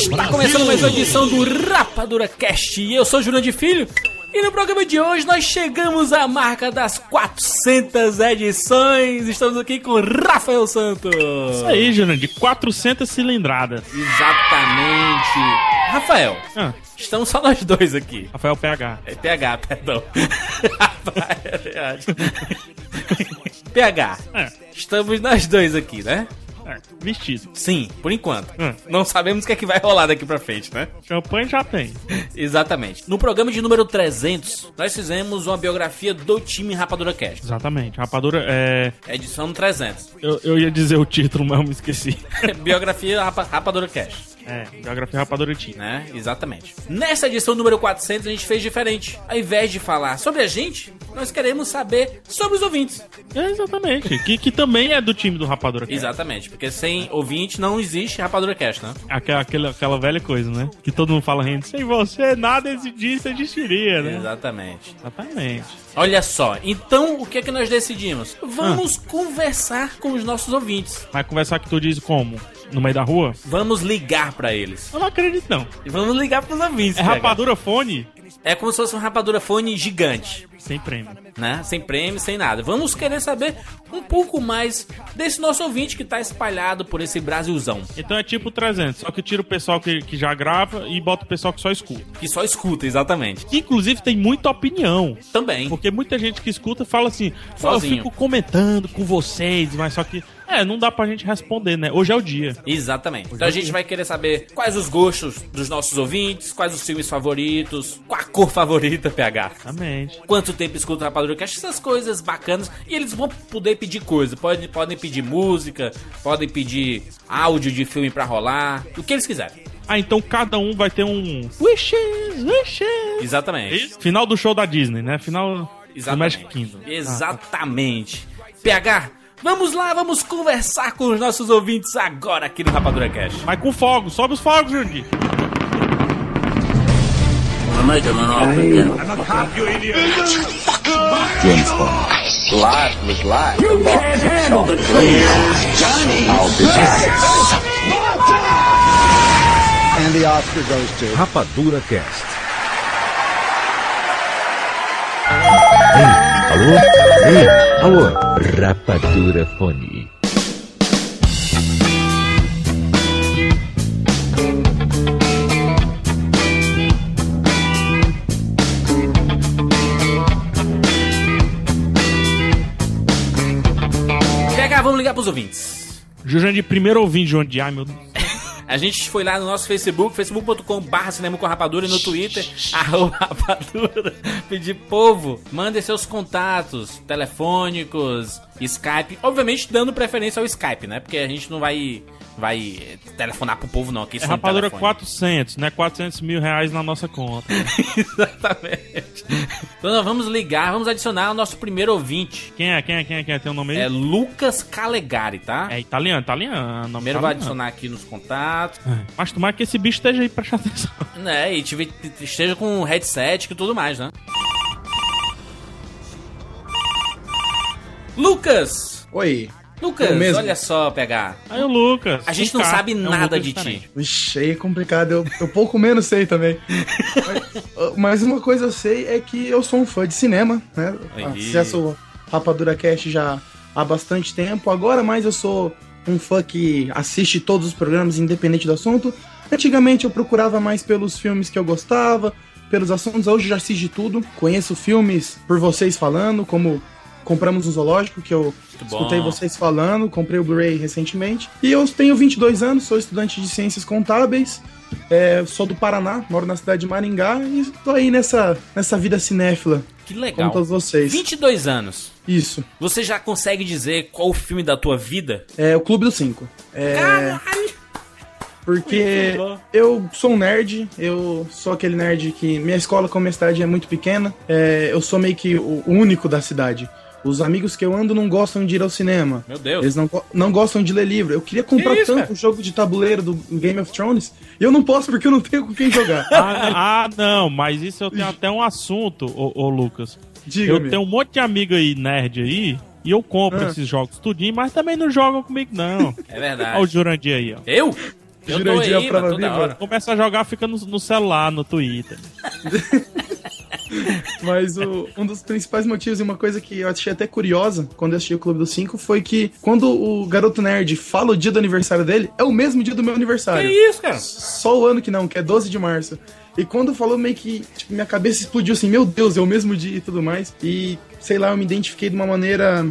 Está começando mais uma edição do Rapadura Cast. E eu sou Júlio de Filho. E no programa de hoje nós chegamos à marca das 400 edições. Estamos aqui com Rafael Santos. Isso aí, de 400 cilindradas. Exatamente. Rafael, Ah, estamos só nós dois aqui. Rafael PH. É PH, perdão. é verdade. PH, É, estamos nós dois aqui, né? É, vestido. Sim, por enquanto. Hum. Não sabemos o que é que vai rolar daqui pra frente, né? Champanhe já tem. Exatamente. No programa de número 300, nós fizemos uma biografia do time Rapadura Cast. Exatamente. Rapadura, é. Edição 300. Eu, eu ia dizer o título, mas eu me esqueci. biografia Rapa, Rapadura Cast. É, Geografia Rapadura Team. Né? Exatamente. Nessa edição número 400, a gente fez diferente. Ao invés de falar sobre a gente, nós queremos saber sobre os ouvintes. É, exatamente. Que, que também é do time do Rapadura. Cast. Exatamente. Porque sem ouvinte não existe Rapadura Cast, né? Aquela, aquela, aquela velha coisa, né? Que todo mundo fala rindo. Sem você, nada disso existiria, né? Exatamente. Exatamente. Olha só, então o que é que nós decidimos? Vamos conversar com os nossos ouvintes. Vai conversar que tu diz como? No meio da rua? Vamos ligar pra eles. Eu não acredito, não. E Vamos ligar pros ouvintes. É rapadura fone? É como se fosse uma rapadura fone gigante, Sem prêmio. né? Sem prêmio, sem nada. Vamos querer saber um pouco mais desse nosso ouvinte que tá espalhado por esse Brasilzão, Então é tipo 300, só que tira o pessoal que, que já grava e bota o pessoal que só escuta. que só escuta, exatamente. Que inclusive tem muita opinião. Também. Porque muita gente que escuta fala assim: "Pô, eu Sozinho. fico comentando com vocês, mas só que. É, não dá pra gente responder, né? Hoje é o dia. Exatamente. Então a gente vai querer saber quais os gostos dos nossos ouvintes, quais os filmes favoritos, qual a cor favorita, PH. Exatamente. Quanto tempo escuta o Rapadura Cast, essas coisas bacanas. E eles vão poder pedir coisa. Podem, podem pedir música, podem pedir áudio de filme pra rolar, o que eles quiserem. Ah, então cada um vai ter um. Wishes, wishes. Exatamente. Isso? Final do show da Disney, né? Final do Exatamente. Magic Kingdom. Ah, Exatamente. PH, vamos lá, vamos conversar com os nossos ouvintes agora aqui no Rapadura Cast. Mas com fogo, sobe os fogos, Jurandir. And the Oscar goes to. Rapadura Cast. Alô? Alô? Rapadura Fone. Vamos ligar pros ouvintes. Jurandir, primeiro ouvinte de onde? Ai, meu Deus. A gente foi lá no nosso Facebook, facebook.com.br cinema com rapadura e no Twitter, arroba rapadura. Pedir povo, mandem seus contatos telefônicos, Skype. Obviamente dando preferência ao Skype, né? Porque a gente não vai, vai telefonar pro povo, não. Aqui É rapadura telefone. 400, né? 400 mil reais na nossa conta. Exatamente. Então nós vamos ligar, vamos adicionar o nosso primeiro ouvinte. Quem é? Quem é? Quem é? Quem é? Tem o nome aí? É Lucas Calegari, tá? É italiano, italiano. nome Primeiro vai italiano. adicionar aqui nos contatos. Mas tomara que esse bicho esteja aí prestando atenção. Né, e tive, esteja com headset e tudo mais, né? Lucas! Oi. Lucas, mesmo. olha só, pegar. Aí o Lucas. A gente não K, sabe é nada Lucas de ti. diferente. Vixe, aí é complicado. Eu, eu pouco menos sei também. mas, mas uma coisa eu sei é que eu sou um fã de cinema, né? Aí. Acesso Rapadura Cast já há bastante tempo. Agora mais eu sou um fã que assiste todos os programas, independente do assunto. Antigamente eu procurava mais pelos filmes que eu gostava, pelos assuntos. Hoje eu já assisti tudo. Conheço filmes por vocês falando, como compramos um zoológico, que eu escutei vocês falando, comprei o Blu-ray recentemente. E eu tenho 22 anos, sou estudante de ciências contábeis, é, sou do Paraná, moro na cidade de Maringá e tô aí nessa, nessa vida cinéfila, Que como legal. todos vocês. 22 anos. Isso. Você já consegue dizer qual o filme da tua vida? É o Clube dos Cinco. É, Caralho! porque eu sou um nerd, eu sou aquele nerd que. Minha escola, como minha cidade é muito pequena, é, eu sou meio que o único da cidade. Os amigos que eu ando não gostam de ir ao cinema. Meu Deus. Eles não, não gostam de ler livro. Eu queria comprar Que isso, tanto o jogo de tabuleiro do Game of Thrones e eu não posso porque eu não tenho com quem jogar. Ah, ah, não, mas isso eu tenho até um assunto, ô, ô Lucas. Diga, Eu tenho um monte de amigo aí, nerd aí, e eu compro Ah. esses jogos tudinho, mas também não jogam comigo, não. É verdade. Olha o Jurandir aí, ó. Eu? Jurandir, aí, prova viva. Começa a jogar, fica no, no celular, no Twitter. Mas o- um dos principais motivos e uma coisa que eu achei até curiosa quando eu assisti o Clube dos Cinco foi que quando o garoto nerd fala o dia do aniversário dele, é o mesmo dia do meu Que aniversário. isso, cara? Só o ano que não, que é 12 de março. E quando falou, meio que tipo, minha cabeça explodiu assim, meu Deus, é o mesmo dia e tudo mais. E sei lá, eu me identifiquei de uma maneira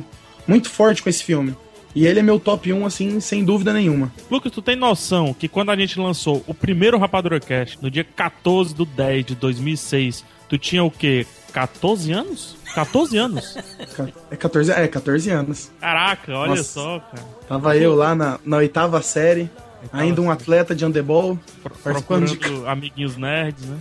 muito forte com esse filme. E ele é meu top 1, assim, sem dúvida nenhuma. Lucas, tu tem noção que quando a gente lançou o primeiro Rapadura Cast, no dia 14 do 10 de 2006, tu tinha o quê? 14 anos? 14 anos? É 14, é, 14 anos. Caraca, olha Nossa. só, cara. Tava eu lá na, na oitava série, ainda um atleta de handebol, participando de Procurando amiguinhos nerds, né?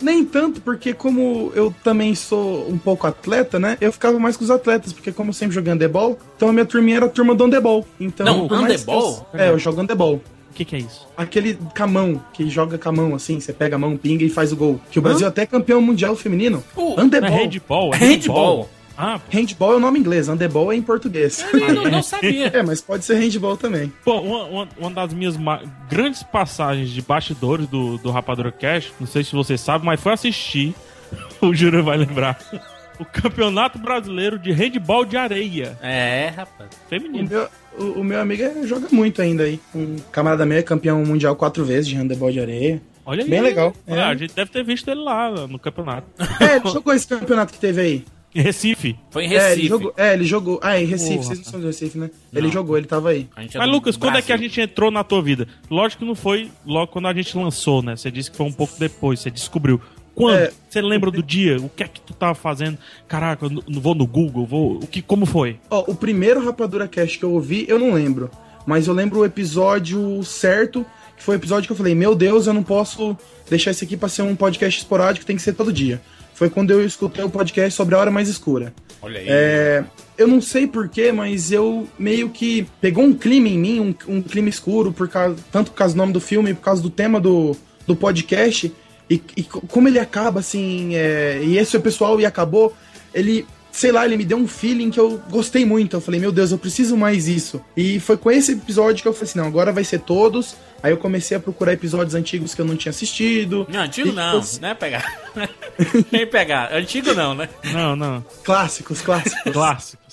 Nem tanto, porque como eu também sou um pouco atleta, né? Eu ficava mais com os atletas, porque como eu sempre joguei handebol, então a minha turminha era a turma do handebol. Então, Não, handebol? Eu, é, eu jogo handebol. O que, que é isso? Aquele camão, que joga camão assim, você pega a mão, pinga e faz o gol. Que o Brasil até é campeão mundial feminino. Uh, Não é handebol. handball? É Handball. Ah, Handball é o nome inglês, handebol é em português. Eu não, não sabia. é, mas pode ser handball também. Pô, uma, uma, uma das minhas ma- grandes passagens de bastidores do, do Rapadura Cash, não sei se você sabe, mas foi assistir, o Júlio vai lembrar, o Campeonato Brasileiro de Handball de Areia É, rapaz. O Feminino. meu, o, o meu amigo é- joga muito ainda aí. Um camarada meu é campeão mundial quatro vezes de handebol de areia. Olha aí. Bem legal. Ah, É. A gente deve ter visto ele lá no campeonato. É, ele jogou esse campeonato que teve aí. Em Recife. Foi em É, Recife. ele jogou. É, ele jogou. Ah, em Recife, Porra. vocês não são de Recife, né? Ele jogou, ele tava aí. É Mas, Lucas, quando é que a Brasil. gente entrou na tua vida? Lógico que não foi logo quando a gente lançou, né? Você disse que foi um pouco depois, você descobriu. Quando? É. Você lembra do dia? O que é que tu tava fazendo? Caraca, eu não vou no Google, vou. O que, como foi? Ó, o primeiro Rapadura Cast que eu ouvi, eu não lembro. Mas eu lembro o episódio certo, que foi o episódio que eu falei, meu Deus, eu não posso deixar esse aqui pra ser um podcast esporádico, tem que ser todo dia. Foi quando eu escutei o podcast sobre a Hora Mais Escura. Olha aí. É, eu não sei porquê, mas eu meio que pegou um clima em mim, um, um clima escuro, por causa, tanto por causa do nome do filme, por causa do tema do, do podcast, e, e co- como ele acaba assim, é, e esse é o pessoal e acabou, ele, sei lá, ele me deu um feeling que eu gostei muito. Eu falei, meu Deus, eu preciso mais isso. E foi com esse episódio que eu falei assim, não, agora vai ser todos. Aí eu comecei a procurar episódios antigos que eu não tinha assistido. Não, antigo não, eu- não é pegar. Nem pegar. Antigo não, né? Não, não. Clássicos, clássicos. Clássicos.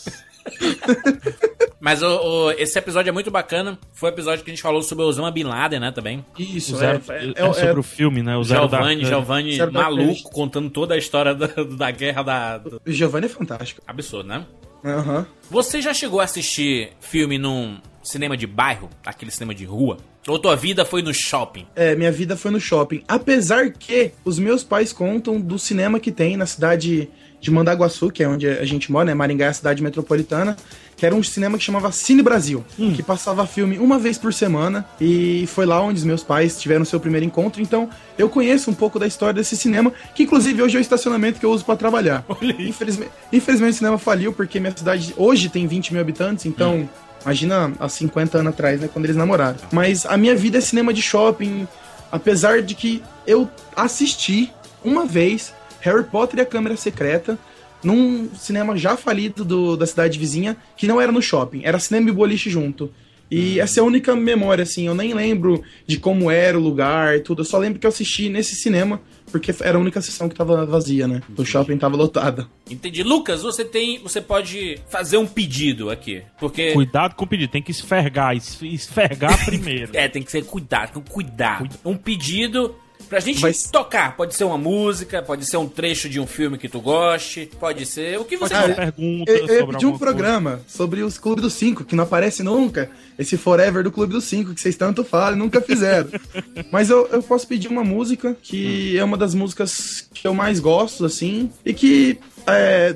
Mas o, o- esse episódio é muito bacana. Foi o episódio que a gente falou sobre o Osama Bin Laden, né, também. Isso, O zero, é, é, sobre o filme, né? O Zero da... Giovanni, Giovanni maluco, Knight. contando toda a história da, da guerra da... do- O Giovanni é fantástico. Absurdo, né? Aham. Você já chegou a assistir filme num cinema de bairro? Aquele cinema de rua? Ou tua vida foi no shopping? É, minha vida foi no shopping. Apesar que os meus pais contam do cinema que tem na cidade de Mandaguaçu, que é onde a gente mora, né? Maringá é a cidade metropolitana, que era um cinema que chamava Cine Brasil, que passava filme uma vez por semana, e foi lá onde os meus pais tiveram seu primeiro encontro, então eu conheço um pouco da história desse cinema, que inclusive hoje é o estacionamento que eu uso pra trabalhar. Infelizmente, infelizmente o cinema faliu, porque minha cidade hoje tem 20 mil habitantes, então... Imagina há 50 anos atrás, né? Quando eles namoraram. Mas a minha vida é cinema de shopping. Apesar de que eu assisti uma vez Harry Potter e a Câmara Secreta num cinema já falido do- da cidade vizinha, que não era no shopping, era cinema e boliche junto. E essa é a única memória, assim, eu nem lembro de como era o lugar, tudo. Eu só lembro que eu assisti nesse cinema, porque era a única sessão que tava vazia, né? O shopping tava lotado. Entendi. Lucas, você tem. Você pode fazer um pedido aqui. Porque. Cuidado com o pedido, tem que esfergar, es- esfergar primeiro. É, tem que ser cuidado, com cuidado. Um pedido Pra gente Vai- tocar, pode ser uma música, pode ser um trecho de um filme que tu goste, pode ser o que você quiser. pergunta Eu, eu pedir um alguma coisa. programa sobre os Clube dos Cinco, que não aparece nunca. Esse Forever do Clube dos Cinco, que vocês tanto falam e nunca fizeram. Mas eu, eu posso pedir uma música que é uma das músicas que eu mais gosto, assim, e que é,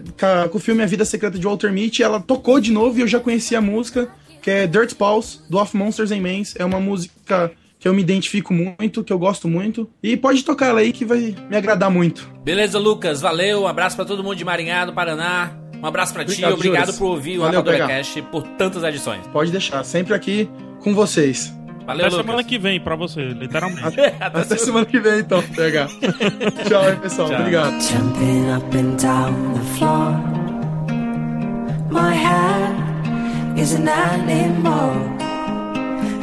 com o filme A Vida Secreta de Walter Mitty, ela tocou de novo e eu já conhecia a música, que é Dirt Paws, do Of Monsters and Men. É uma música que eu me identifico muito, que eu gosto muito. E pode tocar ela aí que vai me agradar muito. Beleza, Lucas, valeu. Um abraço pra todo mundo de Marinhado, Paraná. Um abraço pra ti, Obrigado, Juras. por ouvir o Rapadura. Cast por tantas edições. Pode deixar, sempre aqui com vocês. Valeu, Até Lucas. semana que vem pra você, literalmente. Até Até semana que vem, então, PH. Tchau aí, pessoal. Tchau. Obrigado. Jumping up and down the floor. My head is an animal.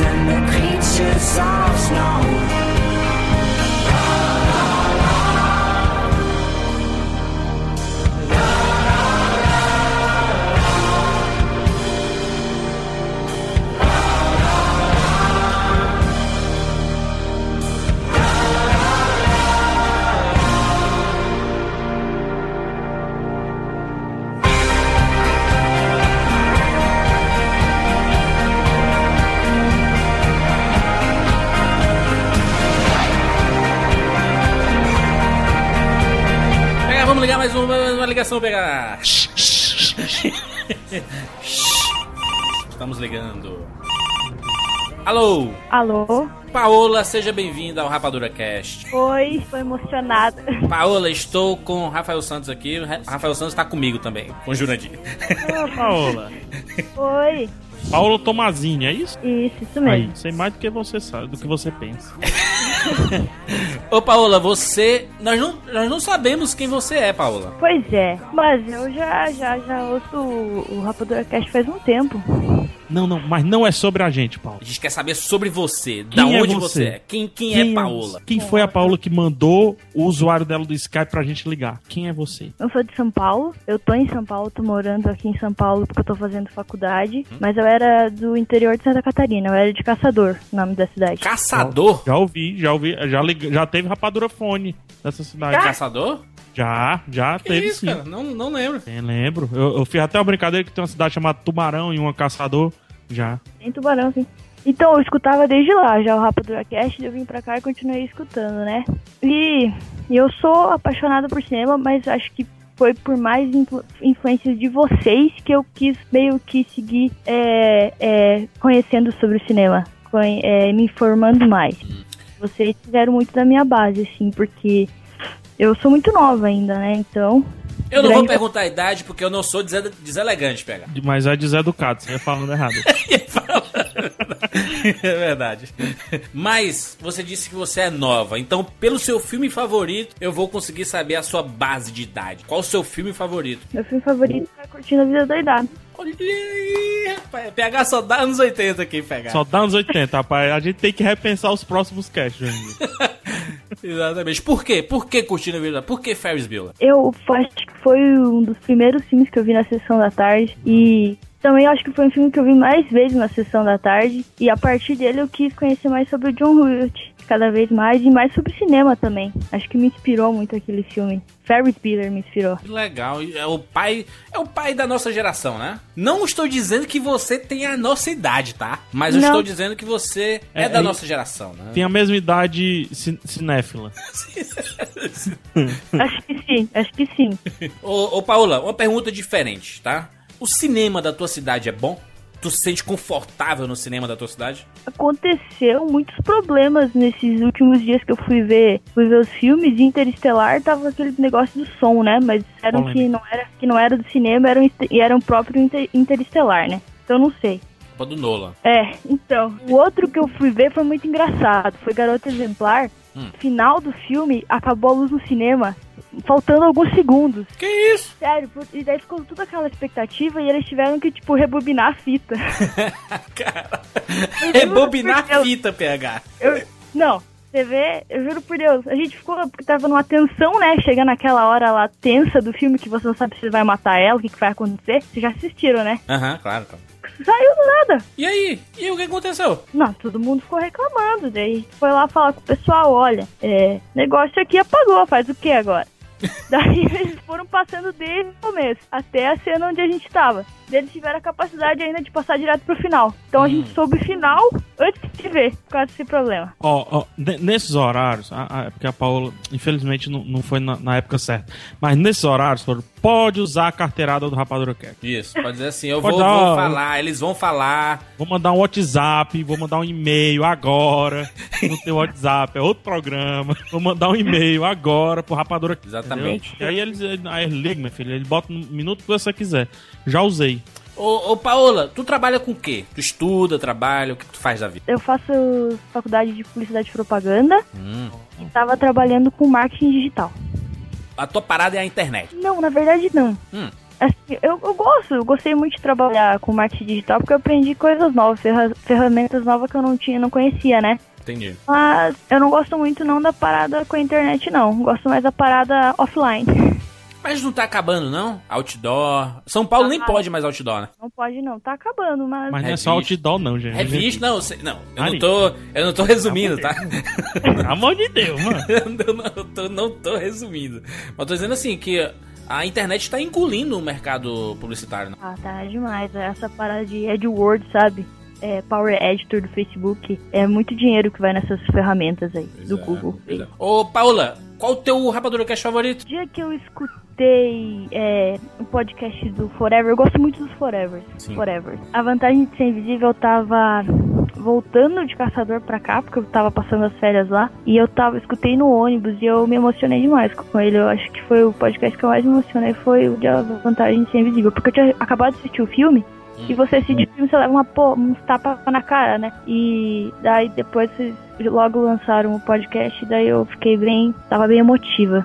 And the creatures of snow. Ligação, pegar. Estamos ligando. Alô, Alô? Paola, seja bem-vinda ao Rapadura Cast. Oi, estou emocionada. Paola, estou com o Rafael Santos aqui. O Ra- Rafael Santos está comigo também, com o Jurandir. Paola. Oi. Paulo Tomazini, é isso? Isso, isso Aí, mesmo. sei mais do que você sabe, do que você pensa. Ô, Paola, você. Nós não, nós não sabemos quem você é, Paola. Pois é, mas eu já, já, já ouço o, Rapadura Cast faz um tempo. Não, não, mas não é sobre a gente, Paulo. A gente quer saber sobre você. Da Quem é onde você? você é? Quem, quem, é Paola? Quem foi a Paola que mandou o usuário dela do Skype pra gente ligar? Quem é você? Eu sou de São Paulo, eu tô em São Paulo, tô morando aqui em São Paulo porque eu tô fazendo faculdade, mas eu era do interior de Santa Catarina, eu era de Caçador, o nome da cidade. Caçador? Já ouvi, já ouvi, já, lig- já teve rapadura fone nessa cidade. Caçador? Já, já Que teve isso, sim. cara? Não, não lembro. É, lembro. Eu, eu fiz até uma brincadeira que tem uma cidade chamada Tubarão e uma caçador. Já. Tem tubarão, sim. Então, eu escutava desde lá já o Rapadura Cast, eu vim pra cá e continuei escutando, né? E, eu sou apaixonada por cinema, mas acho que foi por mais influ- influências de vocês que eu quis meio que seguir é, é, conhecendo sobre o cinema, é, me informando mais. Vocês fizeram muito da minha base, assim, porque eu sou muito nova ainda, né? Então, Eu não vou perguntar a idade porque eu não sou dese- deselegante, pega. Mas é deseducado, você ia falando errado. é verdade. Mas você disse que você é nova, então pelo seu filme favorito eu vou conseguir saber a sua base de idade. Qual o seu filme favorito? meu filme favorito é Curtindo a Vida Doidada. Olha aí, rapaz. PH só dá anos 80 aqui, PH. Só dá uns 80, rapaz. A gente tem que repensar os próximos casts. Exatamente. Por quê? Por que Curtindo a Vida? Por que Ferris Bueller? Eu acho que foi um dos primeiros filmes que eu vi na sessão da tarde e Também acho que foi um filme que eu vi mais vezes na sessão da tarde. E a partir dele eu quis conhecer mais sobre o John Hurt. Cada vez mais. E mais sobre cinema também. Acho que me inspirou muito aquele filme. Ferris Bueller me inspirou. Que legal. É o pai, é o pai da nossa geração, né? Não estou dizendo que você tem a nossa idade, tá? Mas eu Não. estou dizendo que você é, É, da é- nossa geração, né? Tem a mesma idade cin- cinéfila. Acho que sim, acho que sim. Ô, ô Paula, uma pergunta diferente, tá? O cinema da tua cidade é bom? Tu se sente confortável no cinema da tua cidade? Aconteceu muitos problemas nesses últimos dias que eu fui ver, fui ver os filmes de Interestelar, tava aquele negócio do som, né? Mas disseram que Polêmica. não era, que não era do cinema, era, inter- e era um próprio Inter- Interestelar, né? Então não sei. Do Nolan. É, então. O outro que eu fui ver foi muito engraçado. Foi Garota Exemplar. Hum. Final do filme, acabou a luz no cinema, faltando alguns segundos. Que isso? Sério, por- e daí ficou toda aquela expectativa e eles tiveram que, tipo, rebobinar a fita. Cara, rebobinar a fita, PH. Eu- não, você vê, eu juro por Deus, a gente ficou, porque tava numa tensão, né? Chega naquela hora lá tensa do filme que você não sabe se vai matar ela, o que, que vai acontecer. Vocês já assistiram, né? Aham, claro, claro. Saiu do nada. E aí? E o que aconteceu? Não, todo mundo ficou reclamando. Daí foi lá falar com o pessoal, olha, é, negócio aqui apagou, faz o que agora? Daí eles foram passando desde o começo até a cena onde a gente tava. Eles tiveram a capacidade ainda de passar direto pro final. Então a gente soube o final antes de ver, por causa desse problema. Ó, ó, ne- nesses horários, a- a- é porque a Paola, infelizmente, não, não foi na, na época certa. Mas nesses horários, foram, pode usar a carteirada do Rapadura Cast. Isso, pode dizer assim, eu vou, dar, vou falar, eles vão falar. Vou mandar um WhatsApp, vou mandar um e-mail agora. No teu WhatsApp, é outro programa. Vou mandar um e-mail agora pro Rapadura Cast. Exatamente. entendeu? E aí eles, aí eles ligam, meu filho, ele bota no minuto que você quiser. Já usei. Ô, ô Paola, tu trabalha com o quê? Tu estuda, trabalha, o que tu faz da vida? Eu faço faculdade de publicidade e propaganda Hum. e tava trabalhando com marketing digital. A tua parada é a internet. Não, na verdade não. Hum. Assim, eu, eu gosto, eu gostei muito de trabalhar com marketing digital porque eu aprendi coisas novas, ferra- ferramentas novas que eu não tinha, não conhecia, né? Entendi. Mas eu não gosto muito não da parada com a internet, não. Gosto mais da parada offline. Mas não tá acabando, não? Outdoor. São Paulo nem Ah. pode mais outdoor, né? Não pode não, tá acabando, mas... Mas não é só Revista. outdoor, não, gente. Revista, não, sei- não, eu não tô, eu não tô resumindo, tá? Pelo amor de Deus, mano. eu não tô, não tô resumindo. Mas tô dizendo assim que a internet tá engolindo o mercado publicitário, né? Ah, tá demais. Essa parada de AdWords, sabe? É, Power Editor do Facebook. É muito dinheiro que vai nessas ferramentas aí, do Google. Pois é. Ô, Paula, qual o teu Rapadura Cash favorito? Dia que eu escutei é, o podcast do Forever, eu gosto muito dos Forever. Sim. Forever. A vantagem de ser invisível, eu tava voltando de caçador pra cá, porque eu tava passando as férias lá. E eu tava, escutei no ônibus e eu me emocionei demais com ele. Eu acho que foi o podcast que eu mais me emocionei, foi o de A Vantagem de Ser Invisível. Porque eu tinha acabado de assistir o filme. E você assiste o filme, você leva uma, pô, uns tapas na cara, né? E daí depois vocês logo lançaram o podcast, daí eu fiquei bem. tava bem emotiva.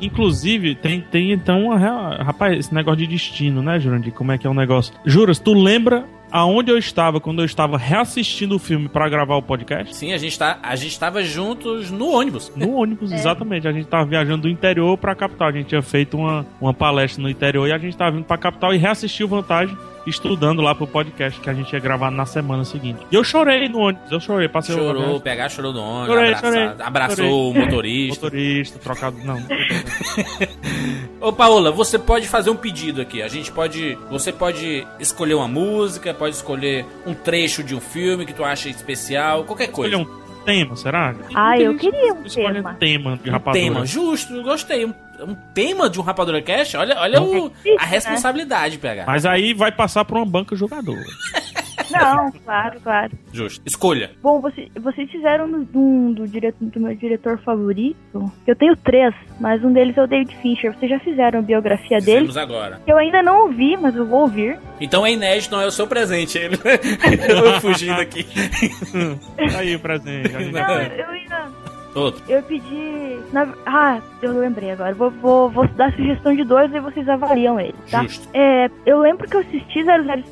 Inclusive, tem, tem então uma real- Rapaz, esse negócio de destino, né, Jurandir? Como é que é o negócio? Juras, tu lembra aonde eu estava quando eu estava reassistindo o filme pra gravar o podcast? Sim, a gente, tá, a gente tava juntos no ônibus. No ônibus, exatamente. A gente tava viajando do interior pra capital. A gente tinha feito uma, uma palestra no interior e a gente tava vindo pra capital e reassistiu Vantagem, estudando lá pro podcast que a gente ia gravar na semana seguinte. E eu chorei no ônibus, eu chorei, passei o Chorou, ônibus. PH chorou no ônibus, Chorei, chorei, abraçou chorei. o motorista. Motorista, trocado. Não. Ô Paola, você pode fazer um pedido aqui. A gente pode. Você pode escolher uma música, pode escolher um trecho de um filme que tu acha especial, qualquer coisa. Escolha um tema, será? Ah, eu queria um Escolhe tema. um tema de Um rapadura. tema, justo, gostei. Um, um tema de um Rapadura Cash? Olha, olha o- a responsabilidade, PH. Mas aí vai passar por uma banca jogadora. Não, claro, claro. Justo. Escolha. Bom, você, vocês fizeram do, do, do, do meu diretor favorito. Eu tenho três, mas um deles é o David Fincher. Vocês já fizeram a biografia dele? Fizemos agora. Eu ainda não ouvi, mas eu vou ouvir. Então é inédito, não é o seu presente. Ele... eu fugindo aqui. aí o presente. Não, eu ainda. Outro. Eu pedi. na- ah, eu lembrei agora. Vou, vou, vou dar sugestão de dois e vocês avaliam ele, tá? Justo. É, eu lembro que eu assisti 00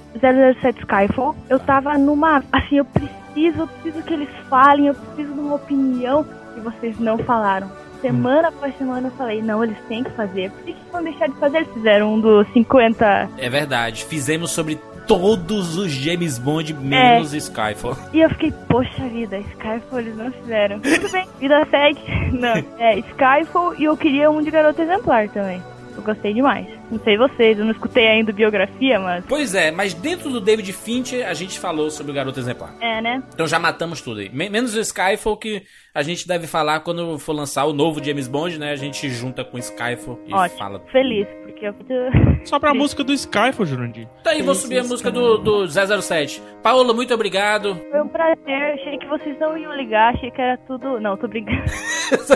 007 Skyfall. Eu tava numa. Assim, eu preciso, eu preciso que eles falem, eu preciso de uma opinião e vocês não falaram. Semana após semana eu falei, não, eles têm que fazer. Por que, que vão deixar de fazer? Eles fizeram um dos 50. É verdade. Fizemos sobre todos os James Bond menos Skyfall. E eu fiquei, poxa vida, Skyfall eles não fizeram. Tudo bem, vida segue. Não, é Skyfall e eu queria um de garota exemplar também. Eu gostei demais. Não sei vocês, eu não escutei ainda biografia, mas. Pois é, mas dentro do David Fincher a gente falou sobre o Garoto Exemplar. É, né? Então já matamos tudo aí. Men- Menos o Skyfall que a gente deve falar quando for lançar o novo James Bond, né? A gente junta com o Skyfall e Ótimo. fala. Feliz, porque eu. Só pra música do Skyfall, Jurandir. Então aí, vou subir a música do, do 007. Paola, muito obrigado. Foi um prazer. Achei que vocês não iam ligar, achei que era tudo. Não, tô brincando.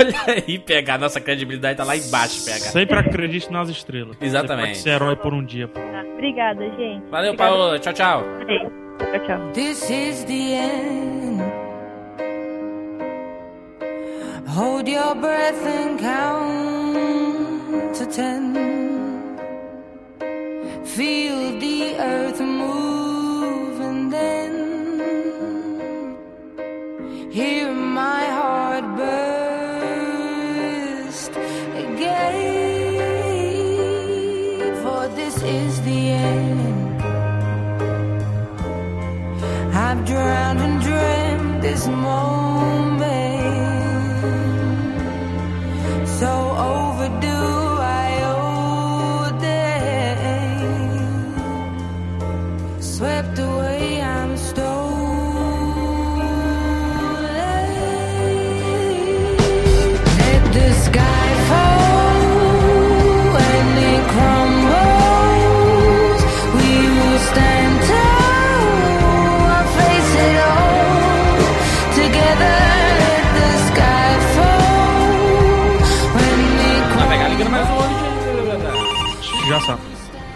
Olha aí, PH, nossa credibilidade tá lá embaixo, PH. Sempre acredite nas estrelas. Exatamente. Você pode ser herói por um dia. pô. Tá, Obrigada, gente. Valeu, Obrigada. Paola. Tchau, tchau. Tchau, tchau. This is the end. Hold your breath and count to ten. Feel the earth move and then hear my heart burst this is the end. I've drowned and dreamt this moment.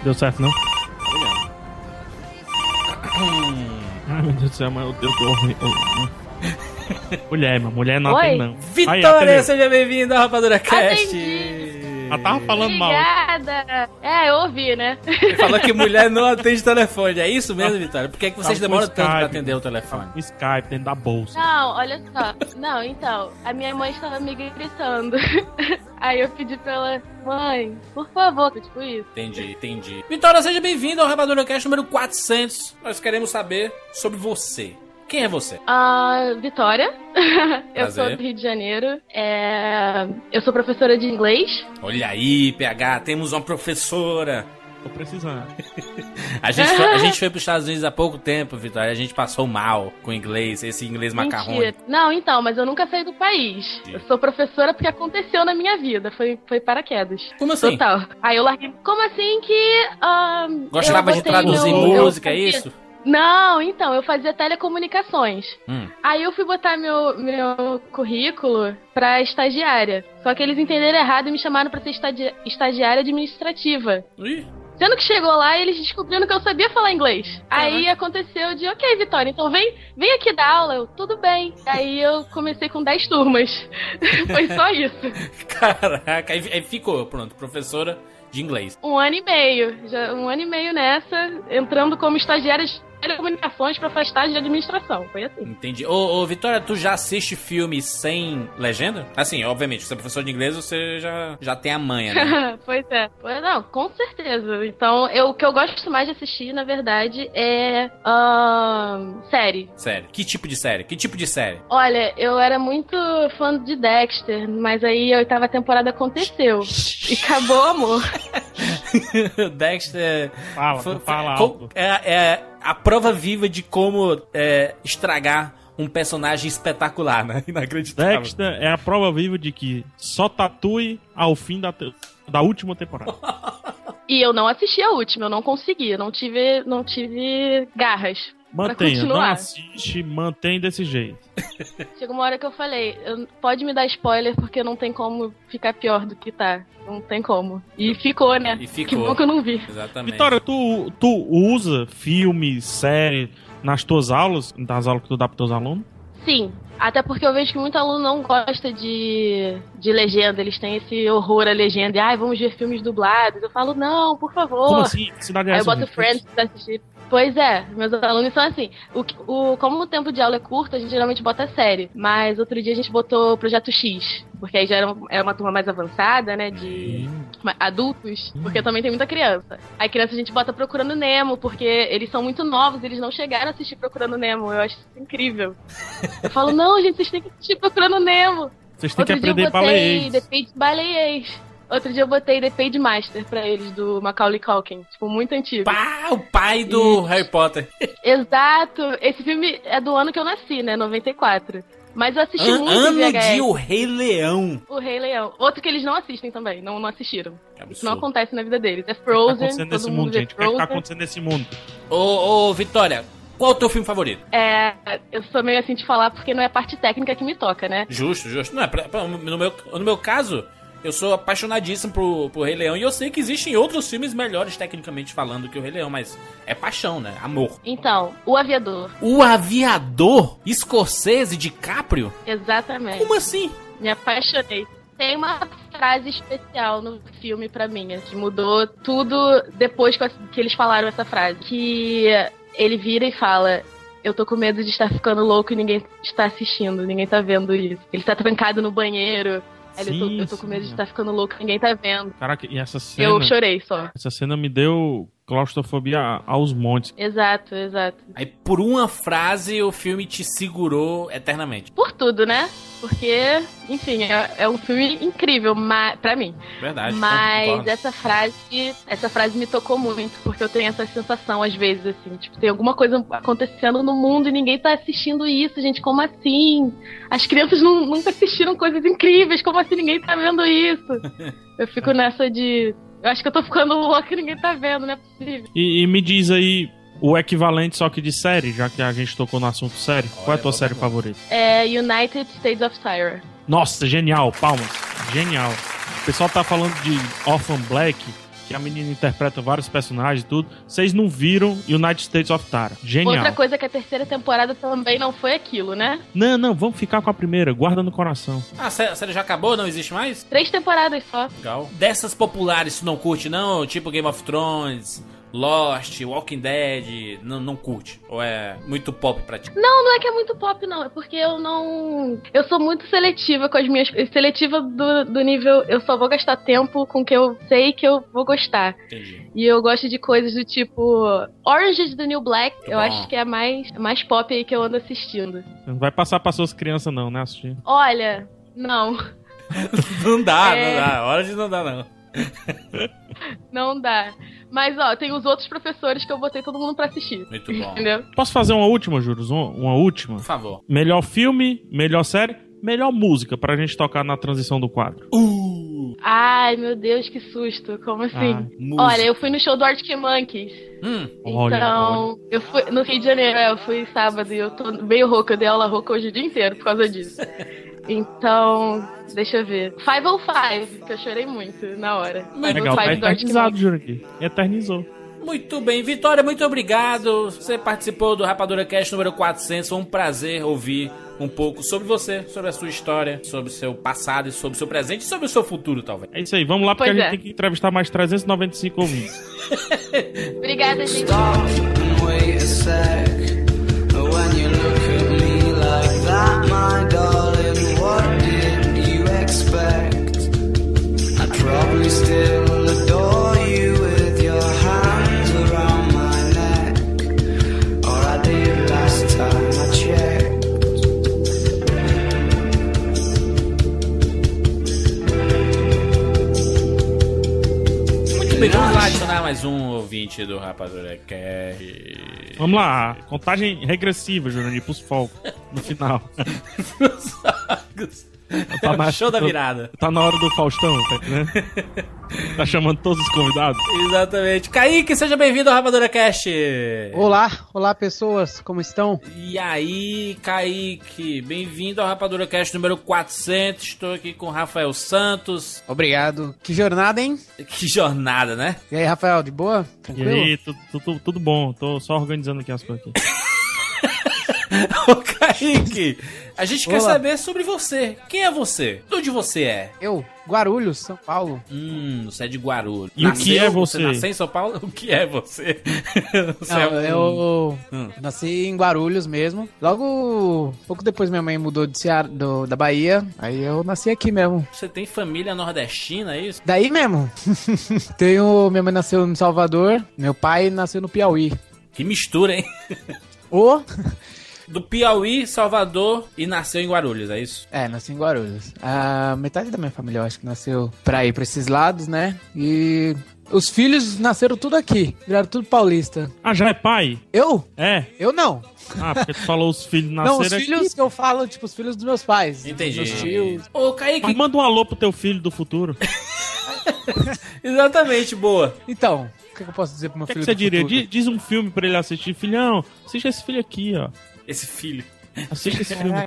Deu certo, não? Ai, meu Deus do céu, mas eu, eu tô... Mulher, mano. Mulher não Oi? tem, não. Aí, Vitória, atendeu. seja bem-vindo ao Rapadura Cast. Atendi. Ela tava falando mal. Obrigada. É, eu ouvi, né? Falou que mulher não atende telefone. É isso mesmo, Vitória? Por que, é que vocês com demoram tanto pra Skype. atender o telefone? Um Skype dentro da bolsa. Não, olha só. Não, então, a minha mãe estava me gritando. Aí eu pedi pra ela, mãe, por favor, tipo isso. Entendi, entendi. Vitória, seja bem-vindo ao Rapadura Cast número 400. Nós queremos saber sobre você. Quem é você? Ah, Vitória. eu sou do Rio de Janeiro. É, Eu sou professora de inglês. Olha aí, PH, temos uma professora. Tô precisando. A gente, foi, a gente foi pros Estados Unidos há pouco tempo, Vitória. A gente passou mal com inglês, esse inglês macarrônico. Mentira. Não, então, mas eu nunca saí do país. Eu sou professora porque aconteceu na minha vida. Foi, foi paraquedas. Como assim? Total. Aí eu larguei. Como assim que. ahn, Gostava de traduzir meu- eu música, é isso? Não, então, eu fazia telecomunicações. Hum. Aí eu fui botar meu, meu currículo pra estagiária. Só que eles entenderam errado e me chamaram pra ser estagi- estagiária administrativa. Ih, Sendo que chegou lá eles descobriram que eu sabia falar inglês. Aí aconteceu de, ok, Vitória, então vem, vem aqui dar aula. Eu, tudo bem. Aí eu comecei com 10 turmas. Foi só isso. caraca, aí, ficou, pronto, professora de inglês. Um ano e meio. Já, um ano e meio nessa, entrando como estagiária telecomunicações pra fazer estágio de administração. Foi assim. Entendi. Ô, ô, Vitória, tu já assiste filme sem legenda? Assim, obviamente, você é professor de inglês, você já, já tem a manha, né? pois é. Pois não, com certeza. Então, eu, o que eu gosto mais de assistir, na verdade, é série. Sério. Que tipo de série? Que tipo de série? Olha, eu era muito fã de Dexter, mas aí a oitava temporada aconteceu. E acabou amor. Dexter. Fala, fala alto. É, é a prova viva de como é, estragar um personagem espetacular, né? Inacreditável. Dexter é a prova viva de que só tatue ao fim da, da última temporada. E eu não assisti a última, eu não consegui, eu não tive, não tive garras. Mantenha, não assiste, mantém desse jeito. Chegou uma hora que eu falei, pode me dar spoiler porque não tem como ficar pior do que tá. Não tem como. E ficou, né? E ficou. Que bom que eu não vi. Exatamente. Vitória, tu, tu usa filme, série nas tuas aulas, nas aulas que tu dá pros teus alunos? Sim. Até porque eu vejo que muito aluno não gosta de, de legenda, eles têm esse horror à legenda. E, ai, vamos ver filmes dublados. Eu falo, não, por favor. Como assim? Cidade é Aí eu boto? Friends pra assistir. Pois é, meus alunos são assim. O, o, como o tempo de aula é curto, a gente geralmente bota série. Mas outro dia a gente botou Projeto X. Porque aí já era, um- era uma turma mais avançada, né? De adultos. Porque também tem muita criança. Aí criança a gente bota Procurando Nemo, porque eles são muito novos, eles não chegaram a assistir Procurando Nemo. Eu acho isso incrível. Eu falo, não, gente, vocês têm que assistir Procurando Nemo. Vocês têm que Outro dia aprender baleiês. The Page Baleiês. Outro dia eu botei The Page Master pra eles, do Macaulay Culkin. Tipo, muito antigo. Pá, o pai do Harry Potter. Exato. Esse filme é do ano que eu nasci, né? 94. Mas eu assisti An muito ano VHS. de O Rei Leão. O Rei Leão. Outro que eles não assistem também, não, não assistiram. Absurdo. Isso não acontece na vida deles. É O que tá Frozen, acontecendo todo nesse mundo gente? O que, é que tá acontecendo nesse mundo? Ô, ô, Vitória, qual o teu filme favorito? É, eu sou meio assim de falar porque não é a parte técnica que me toca, né? Justo, justo. Não, é pra- pra- no, meu, no meu caso, eu sou apaixonadíssimo por, por Rei Leão e eu sei que existem outros filmes melhores tecnicamente falando que o Rei Leão, mas é paixão, né? Amor. Então, O Aviador. O Aviador Scorsese DiCaprio? Exatamente. Como assim? Me apaixonei. Tem uma frase especial no filme pra mim, que mudou tudo depois que eles falaram essa frase. Que ele vira e fala: Eu tô com medo de estar ficando louco e ninguém está assistindo, ninguém tá vendo isso. Ele tá trancado no banheiro. Ele, eu, tô, Sim, eu tô com medo de sim. estar ficando louco ninguém tá vendo. Caraca, e essa cena. Eu chorei só. Essa cena me deu claustrofobia aos montes. Exato, exato. Aí por uma frase o filme te segurou eternamente. Por tudo, né? Porque, enfim, é, é um filme incrível ma- pra mim. Verdade. Mas concordo. essa frase, essa frase me tocou muito, porque eu tenho essa sensação às vezes assim, tipo, tem alguma coisa acontecendo no mundo e ninguém tá assistindo isso, gente, como assim? As crianças não, nunca assistiram coisas incríveis, como assim ninguém tá vendo isso? Eu fico nessa de eu acho que eu tô ficando louca e ninguém tá vendo, não é possível. E, e me diz aí o equivalente só que de série, já que a gente tocou no assunto série. Qual é a tua série favorita? É United States of Tyra. Nossa, genial, palmas. Genial. O pessoal tá falando de Orphan Black, que a menina interpreta vários personagens e tudo. Vocês não viram United States of Tara. Genial. Outra coisa que a terceira temporada também não foi aquilo, né? Não, não, vamos ficar com a primeira. Guarda no coração. Ah, a sé- a série já acabou? Não existe mais? Três temporadas só. Legal. Dessas populares, tu não curte, não? Tipo Game of Thrones, Lost, Walking Dead, não, não curte? Ou é muito pop pra ti? Não, não é que é muito pop, não. É porque eu não. Eu sou muito seletiva com as minhas. Seletiva do, do nível. Eu só vou gastar tempo com o que eu sei que eu vou gostar. Entendi. E eu gosto de coisas do tipo. Orange is the New Black. eu bom. acho que é a mais, mais pop aí que eu ando assistindo. Não vai passar pra suas crianças, não, né, assistir? Olha, não. Não dá, É. não dá. Hora de não dá, não. Não dá. Mas, ó, tem os outros professores que eu botei todo mundo pra assistir. Muito bom. Entendeu? Posso fazer uma última, Juros? Uma, uma última? Por favor. Melhor filme, melhor série, melhor música pra gente tocar na transição do quadro. Ai, meu Deus, que susto. Como assim? Ah. Olha, eu fui no show do Arctic Monkeys. Hum, Olha, então, eu fui no Rio de Janeiro, é, eu fui sábado e eu tô meio rouca, eu dei aula rouca hoje o dia inteiro por causa disso. Então, deixa eu ver. 505, que eu chorei muito na hora. Legal, tá 505 do Arctic eternizado, aqui. Eternizou. Muito bem, Vitória, muito obrigado. Você participou do Rapadura Cast número 400. Foi um prazer ouvir um pouco sobre você, sobre a sua história, sobre o seu passado e sobre o seu presente e sobre o seu futuro, talvez. É isso aí, vamos lá, porque Pois a gente é. tem que entrevistar mais 395 ouvintes. Obrigada, gente. Still adore you mais um ouvinte do Rapadura Cast. Vamos lá, contagem regressiva, Jurandir, pros focos, no final. Tá na- Show da virada. Tá na hora do Faustão, tá entendendo? Tá chamando todos os convidados. Exatamente. Kaique, seja bem-vindo ao Rapadura Cast. Olá, olá pessoas, como estão? E aí, Kaique, bem-vindo ao Rapadura Cast número 400. Estou aqui com o Rafael Santos. Obrigado. Que jornada, hein? Que jornada, né? E aí, Rafael, de boa? E Tranquilo? aí, tudo, tudo, tudo bom, tô só organizando aqui as coisas aqui. Ô, Kaique, a gente quer Olá. saber sobre você. Quem é você? De onde você é? Eu, Guarulhos, São Paulo. Hum, você é de Guarulhos. E o que é você? nasceu em São Paulo? O que é você? Você Não, é um- eu Hum. nasci em Guarulhos mesmo. Logo, pouco depois minha mãe mudou de Ceará, do- da Bahia. Aí eu nasci aqui mesmo. Você tem família nordestina, é isso? Daí mesmo. Tenho, minha mãe nasceu em Salvador, meu pai nasceu no Piauí. Que mistura, hein? Ô, Do Piauí, Salvador e nasceu em Guarulhos, é isso? É, nasci em Guarulhos. A metade da minha família, eu acho que nasceu pra ir pra esses lados, né? E os filhos nasceram tudo aqui, viraram tudo paulista. Ah, já é pai? Eu? É. Eu não. Ah, porque tu falou os filhos não, os nasceram filhos que eu falo, tipo, os filhos dos meus pais. Entendi. Meus tios. Ô, Kaique, Mas manda um alô pro teu filho do futuro. exatamente, boa. Então, o que, que eu posso dizer pro meu O que, filho que você do diria? futuro? Diz, diz um filme pra ele assistir. Filhão, assiste esse filho aqui, ó. Esse filho. Assiste esse filme.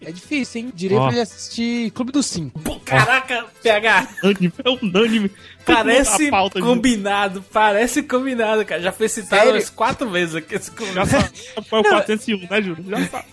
É difícil, hein? Diria Ó. pra ele assistir Clube dos Cinco. Pô, caraca, PH, Unânime, é unânime. parece pauta combinado, parece combinado, cara. Já foi citado Sério? umas quatro vezes aqui esse Já combinado. sabe qual é o 401, né, Júlio? Já sabe.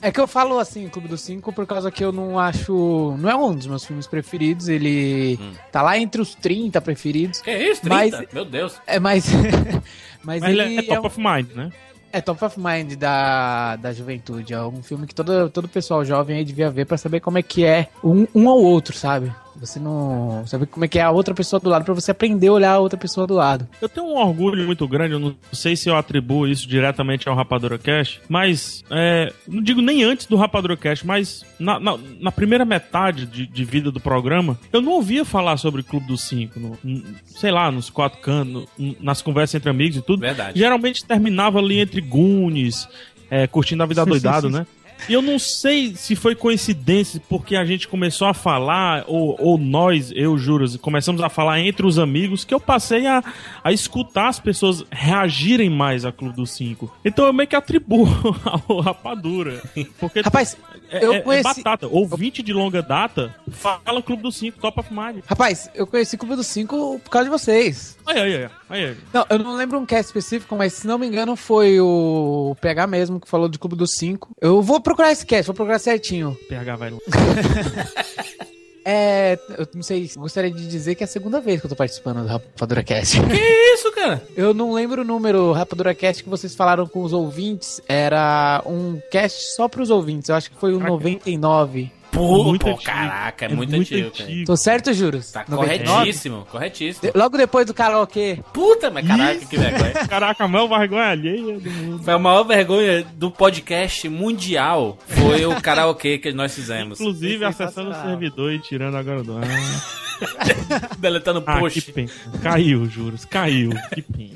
É que eu falo assim, Clube dos Cinco, por causa que eu não acho. Não é um dos meus filmes preferidos. Ele Hum. tá lá entre os 30 preferidos. Que isso, 30? Mas- Meu Deus. É, mas. mas, Mas ele ele é top of mind, né? É top of mind da, da juventude. É um filme que todo, todo pessoal jovem aí devia ver pra saber como é que é um, um ao outro, sabe? Você não. Saber como é que é a outra pessoa do lado, pra você aprender a olhar a outra pessoa do lado. Eu tenho um orgulho muito grande, eu não sei se eu atribuo isso diretamente ao Rapadura Cash, mas é, não digo nem antes do Rapadura Cash, mas na, na, na primeira metade de, de vida do programa, eu não ouvia falar sobre Clube dos Cinco, no- n- sei lá, nos quatro cantos, n- nas conversas entre amigos e tudo. Verdade. Geralmente terminava ali entre Goonies, é, curtindo a vida doidado, né? E eu não sei se foi coincidência, porque a gente começou a falar, ou, ou nós, eu juro, começamos a falar entre os amigos, que eu passei a, a escutar as pessoas reagirem mais a Clube dos Cinco. Então eu meio que atribuo ao Rapadura. Porque Rapaz, é, eu é- é conheci- batata. Ouvinte de longa data, fala Clube dos Cinco, Top of Mind. Rapaz, eu conheci Clube dos Cinco por causa de vocês. Aí, aí, aí. aí, aí. Não, eu não lembro um cast específico, mas se não me engano foi o PH mesmo que falou de Clube dos Cinco. Eu vou procurar esse cast, vou procurar certinho. PH vai lá. É. Eu não sei, gostaria de dizer que é a segunda vez que eu tô participando do Rapadura Cast. Que isso, cara? Eu não lembro o número Rapadura Cast que vocês falaram com os ouvintes. Era um cast só pros ouvintes. Eu acho que foi o Caraca. 99. Pô, Muito pô, antigo. caraca, é, muito, antigo, cara. Tô certo, Juros? Tá 99? corretíssimo, corretíssimo. De- Logo depois do karaokê. Puta, mas caraca, que vergonha. Caraca, a maior vergonha alheia do mundo. Foi a maior vergonha do podcast mundial. Foi o karaokê que nós fizemos. Inclusive É acessando o servidor e tirando agora do ar. Deletando Ah, post. pena. Caiu, juros. Caiu. Que pena.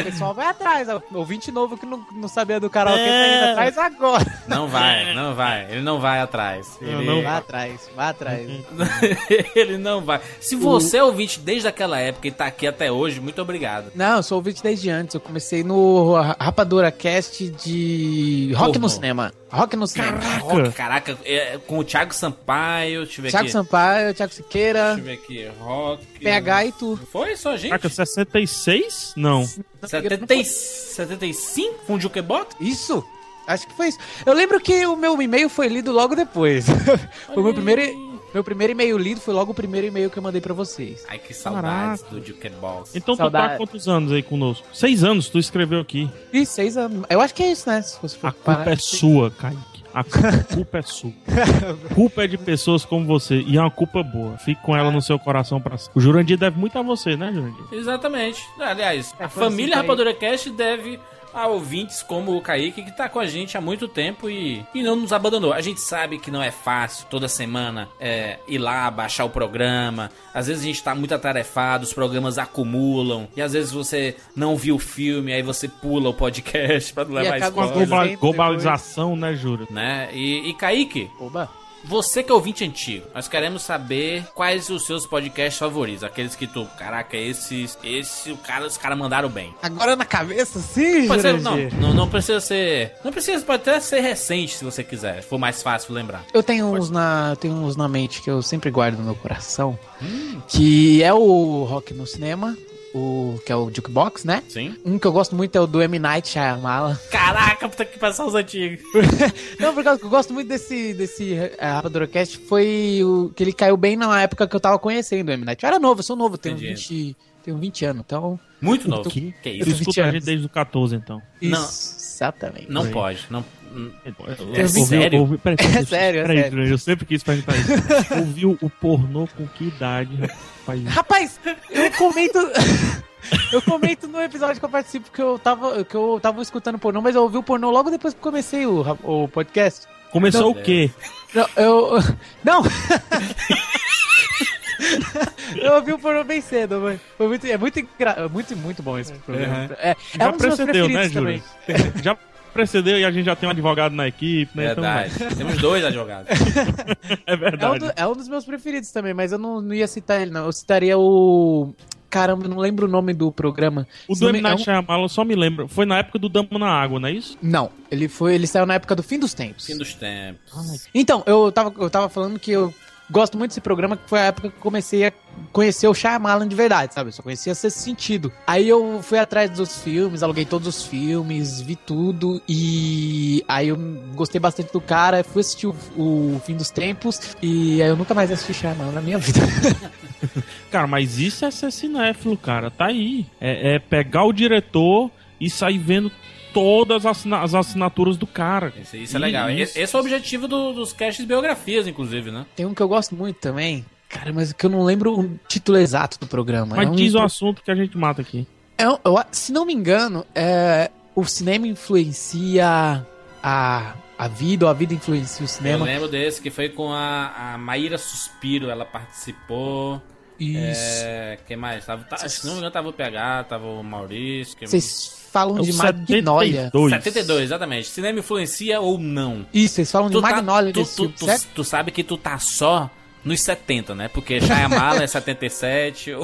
O pessoal vai atrás. Ouvinte novo que não, não sabia do karaokê tá É. indo atrás agora. Não vai, não vai. Ele não vai atrás. Não, Ele... não Vai atrás, vai atrás. Ele não vai. Se você é ouvinte desde aquela época e tá aqui até hoje, muito obrigado. Não, eu sou ouvinte desde antes. Eu comecei no Rapadura Cast de Rock Porra. no Cinema. Rock no Cinema. Rock, caraca, é, com o Thiago Sampaio, deixa eu ver Thiago aqui. Sampaio, Thiago Siqueira, Deixa eu ver aqui, Rock. PH e tu. Foi só, gente? Caraca, 66? Não. 70, e- 75 com o Jukebox? Isso! Acho que foi isso. Eu lembro que o meu e-mail foi lido logo depois. foi o meu primeiro, meu primeiro e-mail lido, foi logo o primeiro e-mail que eu mandei pra vocês. Ai, que saudades Caraca. do Jukebox. Então tu tá há quantos anos aí conosco? Seis anos, tu escreveu aqui. Ih, seis anos. Eu acho que é isso, né? Se fosse A culpa parar- é sua, Kaique. A culpa é sua. A culpa é de pessoas como você. E é uma culpa boa. Fique com ela no seu coração pra sempre. O Jurandir deve muito a você, né, Jurandir? Exatamente. Aliás, É, a assim, família. Rapadura Cast deve a ouvintes como o Kaique, que tá com a gente há muito tempo e, e não nos abandonou. A gente sabe que não é fácil toda semana é, ir lá, baixar o programa. Às vezes a gente tá muito atarefado, os programas acumulam. E às vezes você não viu o filme, aí você pula o podcast pra não levar acaba Com a spoiler. Spoiler. globa- globalização, né, Júlio? Né? E, e Kaique, Oba. Você que é ouvinte antigo, nós queremos saber quais os seus podcasts favoritos. Aqueles que tu, caraca, esses, esse, o cara, os caras mandaram bem. Agora na cabeça, sim, Pode ser, não, não, não precisa ser. Não precisa, pode até ser recente se você quiser, se for mais fácil lembrar. Eu tenho uns na, eu tenho uns na mente que eu sempre guardo no meu coração, que é o Rock no Cinema, o, que é o Jukebox, né? Sim. Um que eu gosto muito é o do M. Night Shyamalan. Caraca, puta que passar os antigos. Não, por causa que eu gosto muito desse, desse é, Rapadura Cast, foi o que ele caiu bem na época que eu tava conhecendo o M. Night. Eu era novo, eu sou novo, tenho Entendi. 20, tenho 20 anos, então... Muito novo. Que- Que Eu isso? Escuta 20 a gente desde o 14, então. Não. Exatamente. Não pode. Não... É sério? Ouviu, peraí, peraí, É sério, é peraí, sério. Eu sempre quis perguntar isso. Ouviu o pornô com que idade, rapaz? Rapaz, eu comento... Eu comento no episódio que eu participo que eu tava, que eu tava escutando pornô, mas eu ouvi o pornô logo depois que comecei o, o podcast. Começou Não. o quê? Não, eu. Não! eu ouvi o pornô bem cedo, mano. Foi muito, é muito, engra... muito, muito bom esse programa. É, é Já um dos meus precedeu, né, preferidos Júlio? também. Já precedeu e a gente já tem um advogado na equipe, né? Então, Verdade. Temos dois advogados. é É um, verdade. do- é um dos meus preferidos também, mas eu não, não ia citar ele, não. Eu citaria o. Caramba, não lembro o nome do programa. O Se do M. é Night um- Shyamalan, só me lembra. Foi na época do Damo na Água, não é isso? Não, ele foi. Ele saiu na época do fim dos tempos. Fim dos tempos. Então, eu tava, eu tava falando que eu gosto muito desse programa, que foi a época que eu comecei a conhecer o Shyamalan de verdade, sabe? Eu só conhecia Sexto Sentido. Aí eu fui atrás dos filmes, aluguei todos os filmes, vi tudo e aí eu gostei bastante do cara, fui assistir o, o Fim dos Tempos e aí eu nunca mais assisti Shyamalan na minha vida. Cara, mas isso é ser cinéfilo, cara. Tá aí. É, é pegar o diretor e sair vendo todas as, as assinaturas do cara. Isso, isso é legal. Isso. Esse é o objetivo do- dos casts biografias, inclusive, né? Tem um que eu gosto muito também, cara, mas que eu não lembro o título exato do programa. Mas é um diz o assunto que a gente mata aqui. É eu- se não me engano, é, o cinema influencia a, a vida, ou a vida influencia o Eu cinema. lembro desse que foi com a, a Maíra Suspiro, ela participou. Isso. É, quem mais? Tava, tá, se não me engano, tava o PH, tava o Maurício. Vocês falam É de Magnolia. 72. 72, exatamente. Cinema influencia ou não? Isso, vocês falam de Tu, tá- Magnolia tu, tu, tu, tu sabe que tu tá só nos 70, né? Porque Shyamala é 77, o,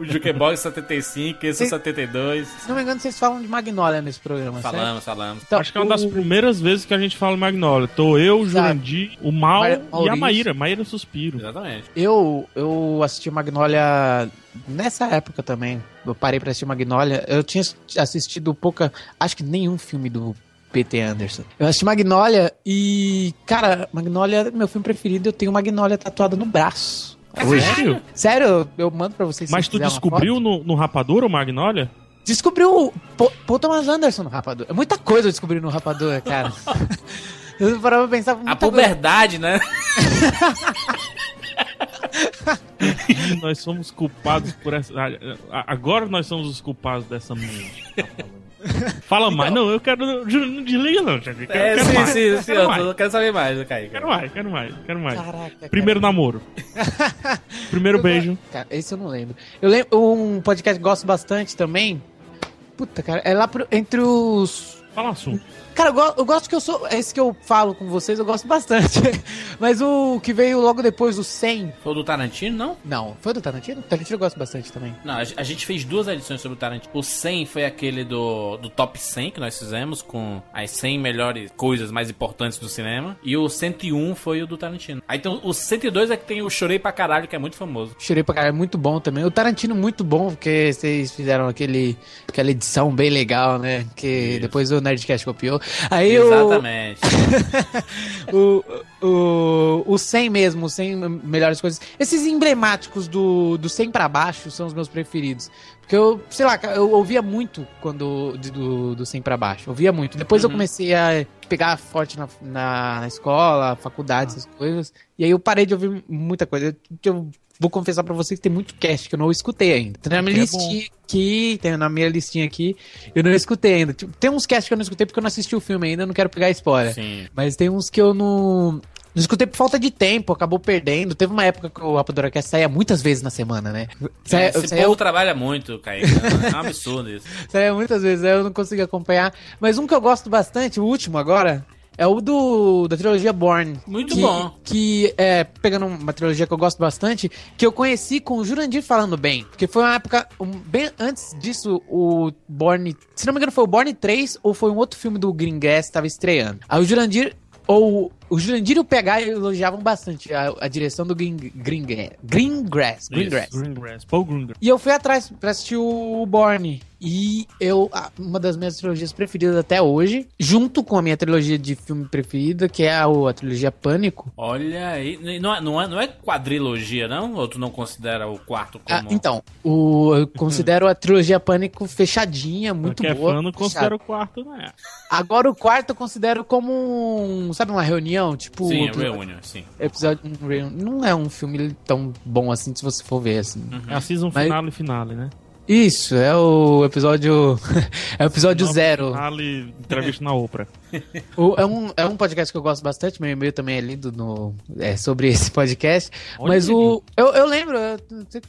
o Jukebox é 75, esse é Sim. 72. Se não me engano, vocês falam de Magnolia nesse programa, certo? Falamos, falamos. Então, Acho que é uma das o- primeiras vezes que a gente fala Magnolia. Tô eu, o. Jurandir, o Mal Mar- e a Maurício. Maíra. Maíra Suspiro. Exatamente. Eu, eu assisti Magnolia nessa época também. Eu parei pra assistir Magnolia. Eu tinha assistido pouca. Acho que nenhum filme do P.T. Anderson. Eu assisti Magnolia e. Cara, Magnolia é meu filme preferido. Eu tenho Magnolia tatuada no braço. Sério? Sério, eu, mando pra vocês. Mas tu descobriu no, no Rapadura o Magnolia? Descobriu o Paul, Paul Thomas Anderson no Rapadura. É muita coisa eu descobri no Rapadura, cara. eu parava pra pensar. A muita coisa. puberdade, né? Nós somos culpados por essa. Agora nós somos os culpados dessa mente. Tá Fala mais. Não, eu quero. Não desliga, não, Thiago. Eu Quero, É, quero sim, mais. sim, sim. quero, Eu, mais. tô- quero saber mais, Kaique. quero mais, quero mais, quero mais. Caraca, Primeiro cara. namoro. Primeiro Eu beijo. Cara, esse eu não lembro. Eu lembro um podcast que gosto bastante também. Puta, cara, é lá pro- entre os. Fala um assunto. Cara, eu, go- eu gosto que eu sou. Esse que eu falo com vocês, eu gosto bastante. Mas o que veio logo depois, o 100. Foi o do Tarantino, não? Não, foi do Tarantino? Tarantino eu gosto bastante também. Não, a, a gente fez duas edições sobre o Tarantino. O 100 foi aquele do, do Top 100 que nós fizemos, com as 100 melhores coisas mais importantes do cinema. E o 101 foi o do Tarantino. Aí então, o 102 é que tem o Chorei pra Caralho, que é muito famoso. Chorei pra caralho, muito bom também. O Tarantino muito bom, porque vocês fizeram aquele, aquela edição bem legal, né? Que Isso. depois o Nerdcast copiou. Aí o. Exatamente. o, o, o 100 mesmo, os 100 melhores coisas. Esses emblemáticos do, do 100 pra baixo são os meus preferidos. Porque eu, sei lá, eu ouvia muito quando de- do, do 100 pra baixo. Ouvia muito. Depois eu Uhum. comecei a pegar forte na, na, na escola, faculdade, essas coisas. E aí eu parei de ouvir muita coisa. Eu, eu vou confessar pra vocês que tem muito cast que eu não escutei ainda. Tem na minha é listinha aqui, tem na minha listinha aqui, eu não escutei ainda. Tipo, tem uns cast que eu não escutei porque eu não assisti o filme ainda, eu não quero pegar spoiler. Sim. Mas tem uns que eu não. Não escutei por falta de tempo, acabou perdendo. Teve uma época que o Rapadura Cast saía muitas vezes na semana, né? Saia, Esse saia- povo trabalha muito, Kaique. É um absurdo isso. saía muitas vezes, eu não consegui acompanhar. Mas um que eu gosto bastante, o último agora, é o do da trilogia Born. Muito que, bom. Que é, pegando uma trilogia que eu gosto bastante, que eu conheci com o Jurandir falando bem. Porque foi uma época, um, bem antes disso, o Born. Se não me engano, foi o Born 3 ou foi um outro filme do Green Grass que tava estreando. Aí o Jurandir. Ou o Jurandir e o PH elogiavam bastante a, a direção do Green, Green, Greengrass. Greengrass. Isso, Greengrass. Paul Greengrass. E eu fui atrás pra assistir o Borne. E eu, uma das minhas trilogias preferidas até hoje, junto com a minha trilogia de filme preferida, que é a, a trilogia Pânico. Olha aí. Não é, não, é, não é quadrilogia, não? Ou tu não considera o quarto como. Ah, então, o, eu considero a trilogia Pânico fechadinha, muito Quem é boa. fã não fechada. considera o quarto, né? Agora o quarto eu considero como um, sabe, uma reunião, tipo, Sim, é episódio- Reunion, sim. episódio um reunion- não é um filme tão bom assim se você for ver assim. É a season Mas- finale finale, né? Isso, é o episódio é o episódio zero. Finale, entrevista na Oprah. O- é, um, é um podcast que eu gosto bastante, meu e-mail também é lido no, é, sobre esse podcast. Olha mas o. Eu, eu lembro, eu,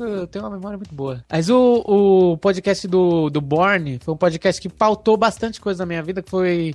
eu tenho uma memória muito boa. Mas o, o podcast do, do Born foi um podcast que faltou bastante coisa na minha vida, que foi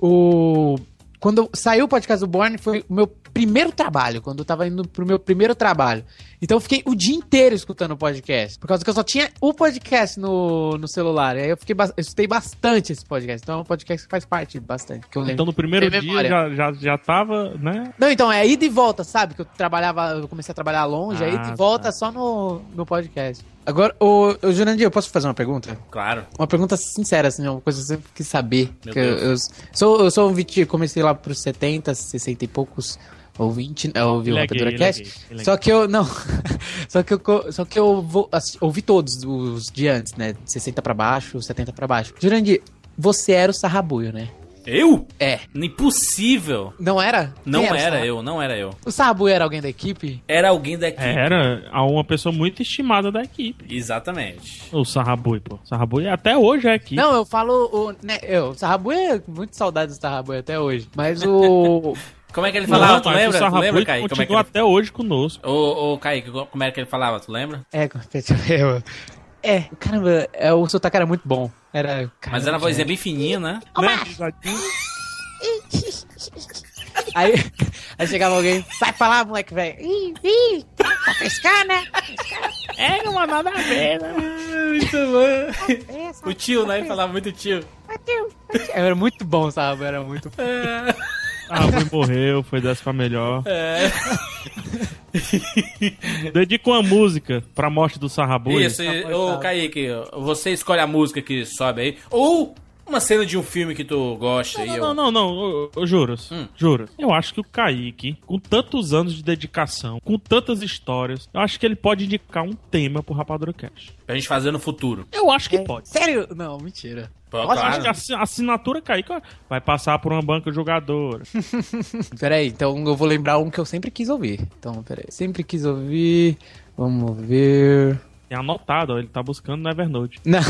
o. Quando saiu o podcast do Born, foi o meu primeiro trabalho, quando eu tava indo pro meu primeiro trabalho. Então eu fiquei o dia inteiro escutando o podcast. Por causa que eu só tinha o podcast no, no celular. E aí eu fiquei eu escutei bastante esse podcast. Então é um podcast que faz parte bastante. Que eu lembro. Então no primeiro dia memória. já, já, já tava, né? Não, então, é ida e volta, sabe? Que eu trabalhava, eu comecei a trabalhar longe, Ah, aí ida e volta tá. só no, no podcast. Agora, o, o Jurandir, eu posso fazer uma pergunta? Claro. Uma pergunta sincera, assim, uma coisa que eu sempre quis saber. Meu que eu, eu sou, eu sou um VT, comecei lá pros 70, 60 e poucos, ou 20, eu ouvi o é Rapadura é Cast. gay, ele é Só que eu, não, só que eu, só que eu vou, assi- ouvi todos os de antes, né? 60 pra baixo, 70 pra baixo. Jurandir, você era o Sarrabuio, né? Eu? É. Impossível. Não era? Não era Sarra- eu, não era eu. O Sarrabuio era alguém da equipe? Era alguém daqui. Era a uma pessoa muito estimada da equipe. Exatamente. O Sarrabui, pô. Sarrabui até hoje é equipe. Não, eu falo o. Né, eu, o Sarrabuio é muito saudade do Sarrabuio até hoje. Mas o. Como é que ele Não, falava? tu mas lembra? Tu lembra, Kaique? Como é que ele... até hoje conosco. Ô, ô, Kaique, como é que ele falava? Tu lembra? É, eu. É, caramba, é, o sotaque era muito bom. Era. Mas caramba, era uma vozinha é. bem fininha, né? Né? Aí, aí chegava alguém, sai pra lá, moleque, velho. Ih, ih, tá pescar, né? É, não há nada a ver, né? Muito bom. O tio, né? Ele falava muito tio. Era muito bom, sabe? Era muito bom. Sarrabui morreu, foi dessa pra melhor. É. Dedica uma música pra morte do Sarrabui. Isso, e- ô Kaique, você escolhe a música que sobe aí. Ou uma cena de um filme que tu gosta aí. Não, eu- não, não, ô, ô, juros. Hum. Juros. Eu acho que o Kaique, com tantos anos de dedicação, com tantas histórias, eu acho que ele pode indicar um tema pro Rapadura Cash. Pra gente fazer no futuro. Eu acho que pode. Sério? Não, mentira. Pô, Eu acho claro. que a assi- a assinatura Kaique ó, vai passar por uma banca jogadora. Peraí, então eu vou lembrar um que eu sempre quis ouvir. Então, peraí. Sempre quis ouvir. Vamos ver. Tem anotado, ó, ele tá buscando no Evernote. Não,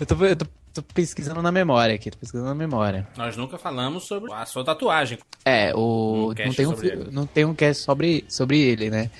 eu tô, eu tô, tô pesquisando na memória aqui, tô pesquisando na memória. Nós nunca falamos sobre a sua tatuagem. É, o. Um não, tem um, ele. não tem um cast sobre, sobre ele, né?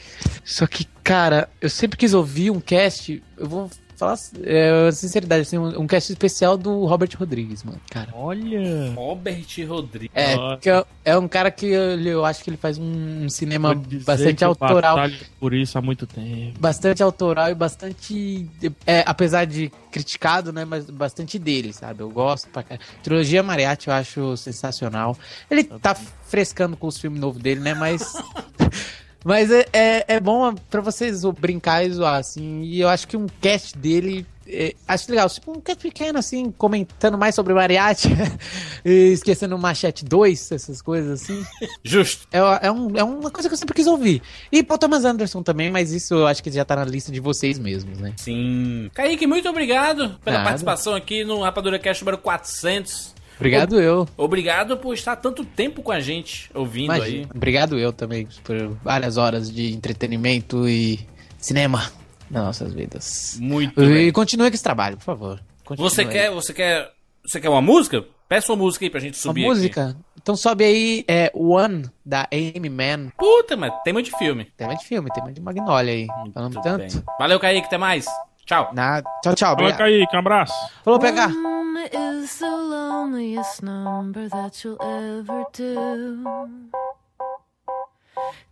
Só que, cara, eu sempre quis ouvir um cast. Eu vou falar é, sinceridade, assim, um, um cast especial do Robert Rodrigues, mano. Cara. Olha. Robert Rodrigues. É, é, é um cara que eu, eu acho que ele faz um, um cinema bastante autoral. por isso há muito tempo. bastante autoral e bastante. É, apesar de criticado, né? Mas bastante dele, sabe? Eu gosto pra caralho. Trilogia Mariachi eu acho sensacional. Ele tá frescando com os filmes novos dele, né? Mas. Mas é, é, é bom pra vocês brincar e zoar, assim. E eu acho que um cast dele. é, acho legal. Tipo, um cast pequeno, assim, comentando mais sobre mariachi. esquecendo o Machete 2, essas coisas assim. Justo. É, é, um- é uma coisa que eu sempre quis ouvir. E Paul Thomas Anderson também, mas isso eu acho que já tá na lista de vocês mesmos, né? Sim. Kaique, muito obrigado pela Nada. participação aqui no Rapadura Cast número 400. Obrigado eu. Obrigado por estar tanto tempo com a gente, ouvindo aí. Imagina. Obrigado eu também por várias horas de entretenimento e cinema nas nossas vidas. Muito E bem. continue com esse trabalho, por favor. Continue Você aí. quer, você quer, você quer uma música? Peça uma música aí pra gente uma subir música? Então sobe aí é, One, da Amy Man. aqui. Puta, mas tema de filme. Tema de filme, tema de Magnolia aí. Falando Muito tanto. bem. Valeu, Kaique, até mais. Tchau. Nada. Tchau, tchau. Fala, Obrigado. Kaique, um abraço. Falou, pegar. One is the loneliest number that you'll ever do.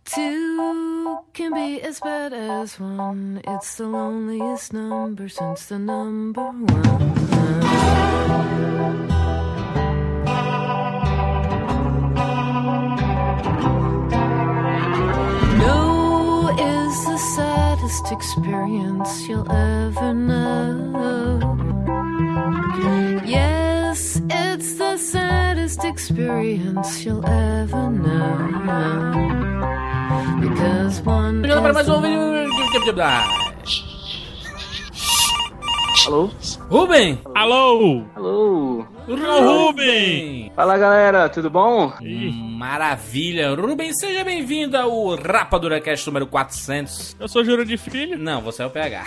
Two can be as bad as one. It's the loneliest number since the number one. Saddest experience you'll ever know. Yes, it's the saddest experience you'll ever know. Because one. Chegando para mais um is Alô? Rubem! Alô! Alô? Alô, Rubem! Fala galera, tudo bom? Maravilha! Rubem, seja bem-vindo ao Rapadura Cast número 400. Eu sou Júlio de Filho. Não, você é o PH.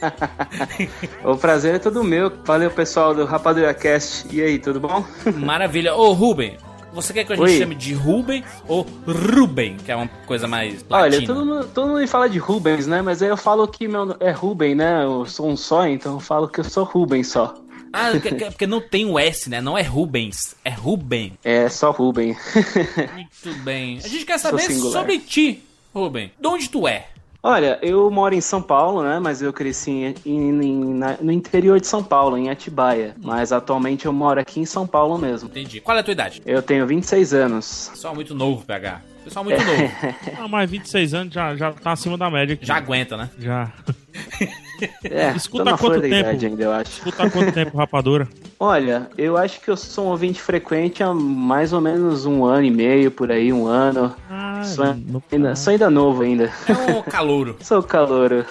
O prazer é todo meu. Valeu pessoal do Rapadura Cast. E aí, tudo bom? Maravilha. Ô, Rubem, você quer que a gente Oi. chame de Rubem ou Ruben, que é uma coisa mais Olha, latina? todo mundo, todo mundo me fala de Rubens, né? Mas aí eu falo que meu é Ruben, né? Eu sou um só, então eu falo que eu sou Ruben só. Ah, que- que- porque não tem o S, né? Não é Rubens, é Ruben. É só Ruben. Muito bem. A gente quer saber sobre ti, Rubem. De onde tu é? Olha, eu moro em São Paulo, né? Mas eu cresci em- em- em- na- no interior de São Paulo, em Atibaia. Mas atualmente eu moro aqui em São Paulo mesmo. Entendi. Qual é a tua idade? Eu tenho 26 anos. Pessoal muito novo, PH. Pessoal muito novo. Ah, mas 26 anos já, já tá acima da média aqui. Já aguenta, né? Já. É, Escuta quanto tempo? ainda, eu acho. Escuta quanto tempo, rapadura? Olha, eu acho que eu sou um ouvinte frequente há mais ou menos um ano e meio, por aí, um ano. Ah, Sou ainda, sou ainda novo ainda. É um calouro. Sou calouro.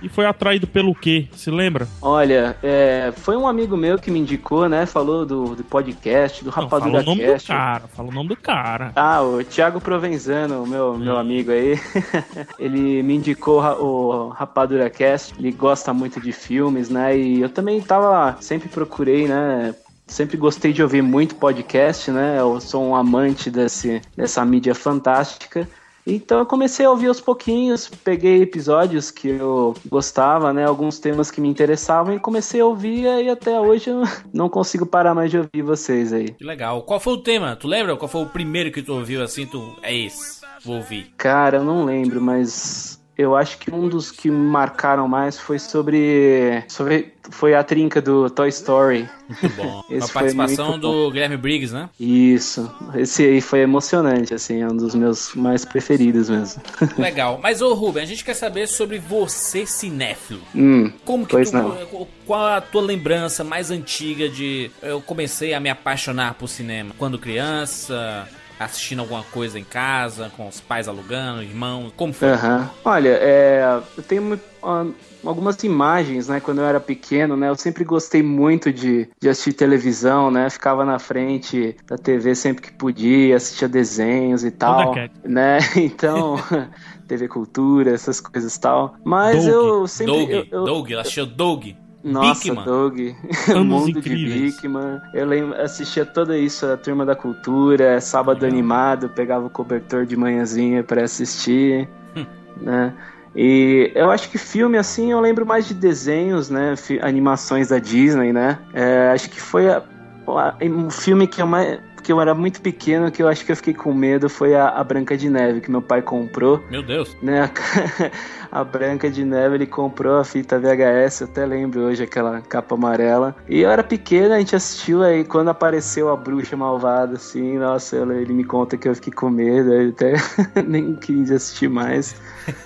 E foi atraído pelo quê? Se lembra? Olha, é, foi um amigo meu que me indicou, né? Falou do, do podcast, do Não, fala Rapadura o nome do Cast. cara. Fala o nome do cara. Ah, o Thiago Provenzano, meu, meu amigo aí, ele me indicou o Rapadura Cast, ele gosta muito de filmes, né, e eu também tava, sempre procurei, né, sempre gostei de ouvir muito podcast, né, eu sou um amante desse, dessa mídia fantástica, então eu comecei a ouvir aos pouquinhos, peguei episódios que eu gostava, né, alguns temas que me interessavam e comecei a ouvir e até hoje eu não consigo parar mais de ouvir vocês aí. Que legal. Qual foi o tema? Tu lembra? Qual foi o primeiro que tu ouviu assim? Tu é esse. Vou ouvir. Cara, eu não lembro, mas eu acho que um dos que me marcaram mais foi sobre. sobre foi a trinca do Toy Story. Muito bom. Com a Esse foi participação muito do Guilherme Briggs, né? Isso. Esse aí foi emocionante, assim, é um dos meus mais preferidos mesmo. Legal. Mas, ô Ruben, a gente quer saber sobre você cinéfilo. hum, Como que pois tu, não. qual a tua lembrança mais antiga de eu comecei a me apaixonar por cinema? Quando criança, assistindo alguma coisa em casa, com os pais alugando, irmãos, como foi? Aham. Olha, é, eu tenho ah, algumas imagens, né? Quando eu era pequeno, né? Eu sempre gostei muito de, de assistir televisão, né? Ficava na frente da TV sempre que podia, assistia desenhos e tal, né? Então, TV Cultura, essas coisas e tal. Mas Doug, eu sempre... Doug, eu- eu- Doug, ela assistiu Doug. Nossa. Doug, Anos Mundo Incríveis. de. Eu lembro, assistia tudo isso, a Turma da Cultura, Sábado Animado, pegava o cobertor de manhãzinha pra assistir, né? E eu acho que filme, assim, eu lembro mais de desenhos, né? animações da Disney, né? É, acho que foi a- a- um filme que eu mais... Que eu era muito pequeno, que eu acho que eu fiquei com medo, foi a, a Branca de Neve, que meu pai comprou Meu Deus. né? A Branca de Neve, ele comprou a fita VHS, eu até lembro hoje aquela capa amarela. E eu era pequeno, a gente assistiu aí quando apareceu a bruxa malvada, assim, nossa, ele me conta que eu fiquei com medo, eu até nem quis assistir mais.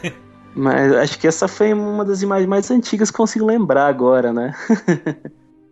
Mas acho que essa foi uma das imagens mais antigas que eu consigo lembrar agora, né?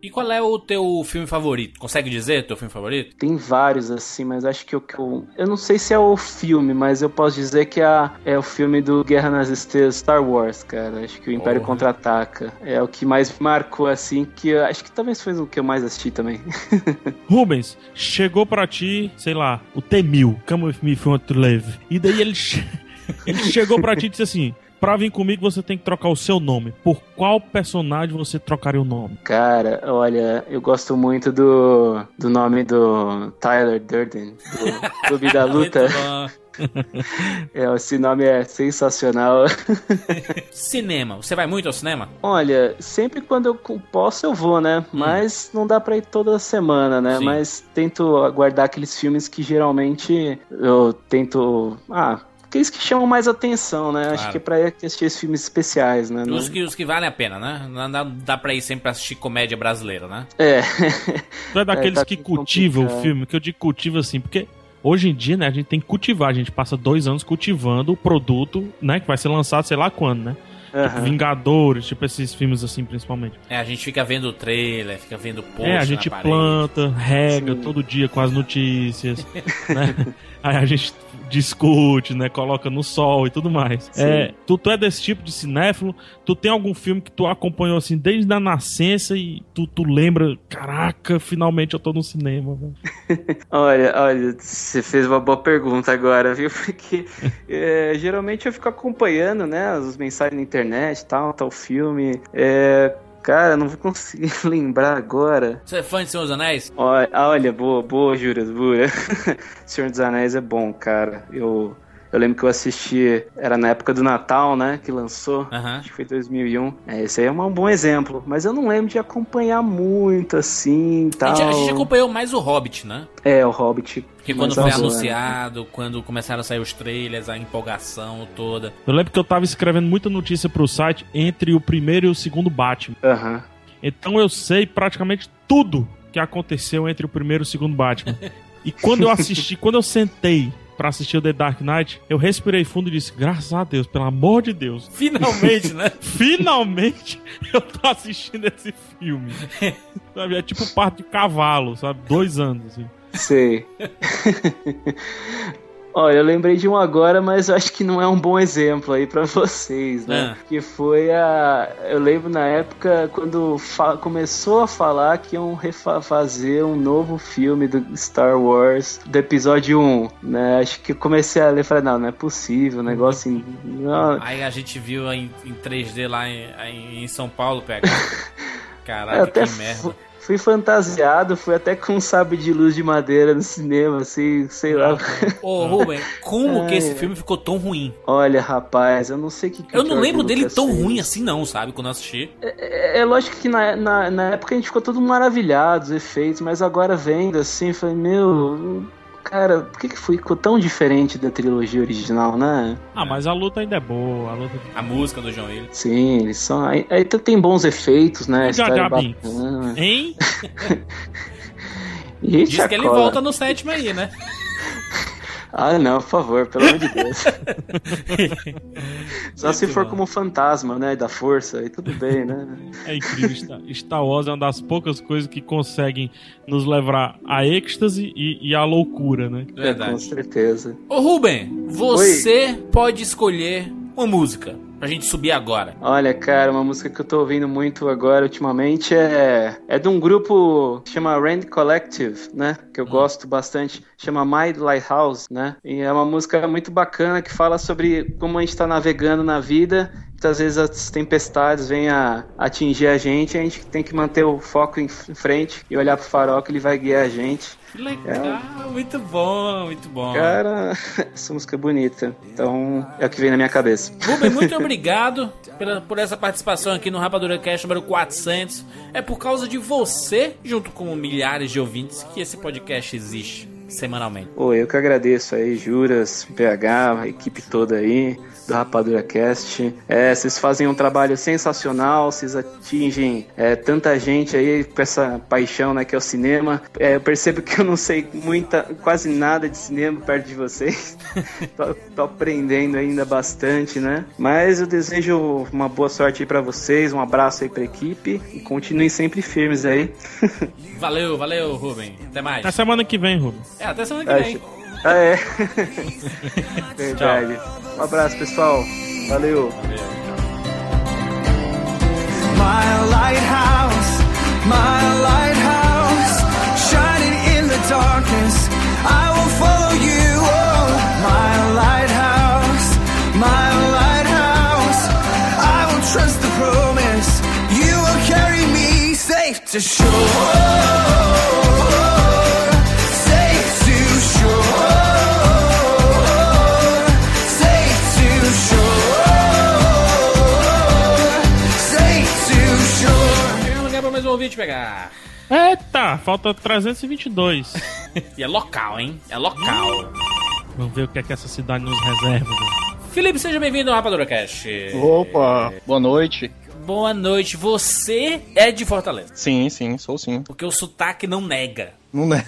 E qual é o teu filme favorito? Consegue dizer teu filme favorito? Tem vários, assim, mas acho que o que eu. Eu não sei se é o filme, mas eu posso dizer que é, é o filme do Guerra nas Estrelas Star Wars, cara. Acho que o Império Porra. Contra-Ataca. É o que mais me marcou, assim, que eu, acho que talvez foi o que eu mais assisti também. Rubens, chegou pra ti, sei lá, o T-1000, Come With Me Want To Live. E daí ele, che- ele chegou pra ti e disse assim, pra vir comigo você tem que trocar o seu nome. Por qual personagem você trocaria o nome? Cara, olha, eu gosto muito do, do nome do Tyler Durden, do Clube da Luta. É, esse nome é sensacional. Cinema. Você vai muito ao cinema? Olha, sempre quando eu posso eu vou, né? Mas não dá pra ir toda semana, né? Hum. Sim. Mas tento aguardar aqueles filmes que geralmente eu tento. Ah, aqueles que chamam mais atenção, né? Acho Claro. que é pra ir assistir esses filmes especiais, né? Não- Os que, os que valem a pena, né? Não dá, dá pra ir sempre pra assistir comédia brasileira, né? É. Tu é daqueles tá que complicado. cultiva o filme, que eu digo cultiva assim, porque Hoje em dia, né, a gente tem que cultivar. A gente passa dois anos cultivando o produto, né, que vai ser lançado sei lá quando, né? Tipo, Aham. Vingadores, tipo esses filmes assim, principalmente. É, a gente fica vendo o trailer, fica vendo post é, a gente planta, rega todo dia com as notícias, né? Aí a gente discute, né? Coloca no sol e tudo mais. Sim. É, tu, tu é desse tipo de cinéfilo? Tu tem algum filme que tu acompanhou assim desde a nascença e tu, tu lembra, caraca, finalmente eu tô no cinema. Olha, olha, você fez uma boa pergunta agora, viu? Porque é, geralmente eu fico acompanhando, né, as mensagens na internet, tal, tal filme. É, cara, não vou conseguir lembrar agora. Você é fã de Senhor dos Anéis? Olha, olha boa, boa, Júlia, boa. Senhor dos Anéis é bom, cara. Eu, eu lembro que eu assisti, era na época do Natal, né, que lançou. Acho que foi 2001. É, esse aí é um bom exemplo. Mas eu não lembro de acompanhar muito, assim, A tal. gente, a gente acompanhou mais o Hobbit, né? É, o Hobbit. Que quando foi anunciado, quando começaram a sair os trailers, a empolgação toda. Eu lembro que eu tava escrevendo muita notícia pro site entre o primeiro e o segundo Batman. Aham. Então eu sei praticamente tudo que aconteceu entre o primeiro e o segundo Batman. E quando eu assisti, quando eu sentei pra assistir o The Dark Knight, eu respirei fundo e disse: graças a Deus, pelo amor de Deus. Finalmente, né? Finalmente eu tô assistindo esse filme. Sabe, É tipo parte de cavalo, sabe? Dois anos, assim. Sei. Olha, eu lembrei de um agora, mas eu acho que não é um bom exemplo aí pra vocês, né? Ah. Que foi a. Eu lembro na época quando fa- começou a falar que iam fazer um novo filme do Star Wars, do episódio 1, né? Acho que eu comecei a ler e falei, não, não é possível, o negócio. em- Não, Aí a gente viu em, em 3D lá em, em- São Paulo, pega. Caraca, até que merda. Fu- fui fantasiado, fui até com um sabre de luz de madeira no cinema, assim, sei lá. Ô, Ruben, como que Ai, esse ai. filme ficou tão ruim? Olha, rapaz, eu não sei o que, que Eu não lembro dele tão fez. ruim assim, não, sabe? Quando eu assisti. É, é lógico que na, na, na época a gente ficou todo maravilhado, os efeitos, mas agora vendo assim, falei, meu, cara, por que, que ficou tão diferente da trilogia original, né? Ah, mas a luta ainda é boa. A luta... A música do João Willis. Sim, eles são. Aí, aí tem bons efeitos, né? Jar história Jar. Hein? E Diz que ele volta no sétimo aí, né? Ah, não, por favor, pelo amor de Deus. Só se for como fantasma, né? Da força, aí tudo bem, né? É incrível. Star- Wars é uma das poucas coisas que conseguem nos levar à êxtase e, e à loucura, né? Com Verdade. certeza. Ô, Ruben, você pode escolher uma música pra gente subir agora. Olha, cara, uma música que eu tô ouvindo muito agora ultimamente é, é de um grupo que chama Rand Collective, né? Que eu gosto bastante. Chama My Lighthouse, né? E é uma música muito bacana que fala sobre como a gente tá navegando na vida. Muitas vezes as tempestades vêm a atingir a gente, a gente tem que manter o foco em frente e olhar pro farol que ele vai guiar a gente. Que legal, muito bom, muito bom. Cara, essa música é bonita. Então, é o que vem na minha cabeça. Ruben, muito obrigado pela, por essa participação aqui no Rapadura Cast número 400. É por causa de você, junto com milhares de ouvintes, que esse podcast existe semanalmente. Pô, eu que agradeço aí, Juras, PH, a equipe toda aí do Rapadura Cast. É, vocês fazem um trabalho sensacional, vocês atingem é, tanta gente aí com essa paixão, né, que é o cinema. É, eu percebo que eu não sei muita, quase nada de cinema perto de vocês. tô, tô aprendendo ainda bastante, né? Mas eu desejo uma boa sorte aí pra vocês, um abraço aí pra equipe e continuem sempre firmes aí. Valeu, valeu, Ruben. Até mais. Até semana que vem, Rubens. É, até semana que vem. Ah, é. Verdade. Um abraço, pessoal. Valeu. My lighthouse, my lighthouse, shining in the darkness. I will follow you. Oh, my lighthouse, my lighthouse. I will trust the promise. You will carry me safe to shore. Ouvinte pegar. Eita, falta 322. E é local, hein? É local. Vamos ver o que é que essa cidade nos reserva. velho. Felipe, seja bem-vindo ao Rapadura Cast. Opa, boa noite. Boa noite. Você é de Fortaleza. Sim, sim, sou sim. Porque o sotaque não nega. Não é.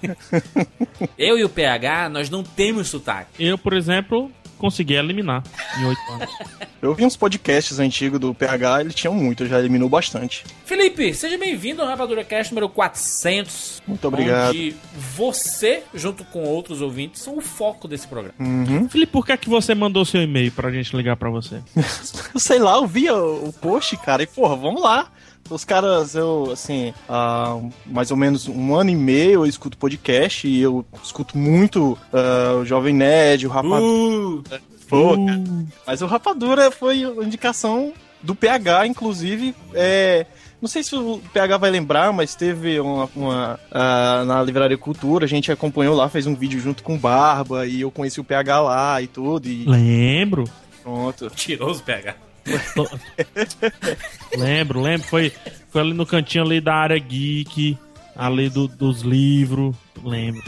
Eu e o PH, nós não temos sotaque. Eu, por exemplo, consegui eliminar em oito anos. Eu vi uns podcasts antigos do PH, ele tinha muito, já eliminou bastante. Felipe, seja bem-vindo ao Rapadura Cast número 400. Muito obrigado. Onde você, junto com outros ouvintes, são o foco desse programa. Uhum. Felipe, por que é que você mandou seu e-mail pra gente ligar pra você? Sei lá, eu vi o, o post, cara, e porra, vamos lá. Os caras, eu, assim, há mais ou menos um ano e meio eu escuto podcast e eu escuto muito ah, o Jovem Nerd, o Rapadura. Uh, Pô, cara. Mas o Rapadura foi uma indicação do PH, inclusive. É, não sei se o PH vai lembrar, mas teve uma, uma, ah, na Livraria Cultura, a gente acompanhou lá, fez um vídeo junto com o Barba e eu conheci o PH lá e tudo. E Lembro. pronto. tiroso PH. Lembro, lembro. Foi, foi ali no cantinho ali da área geek, ali do- dos livros. Lembro.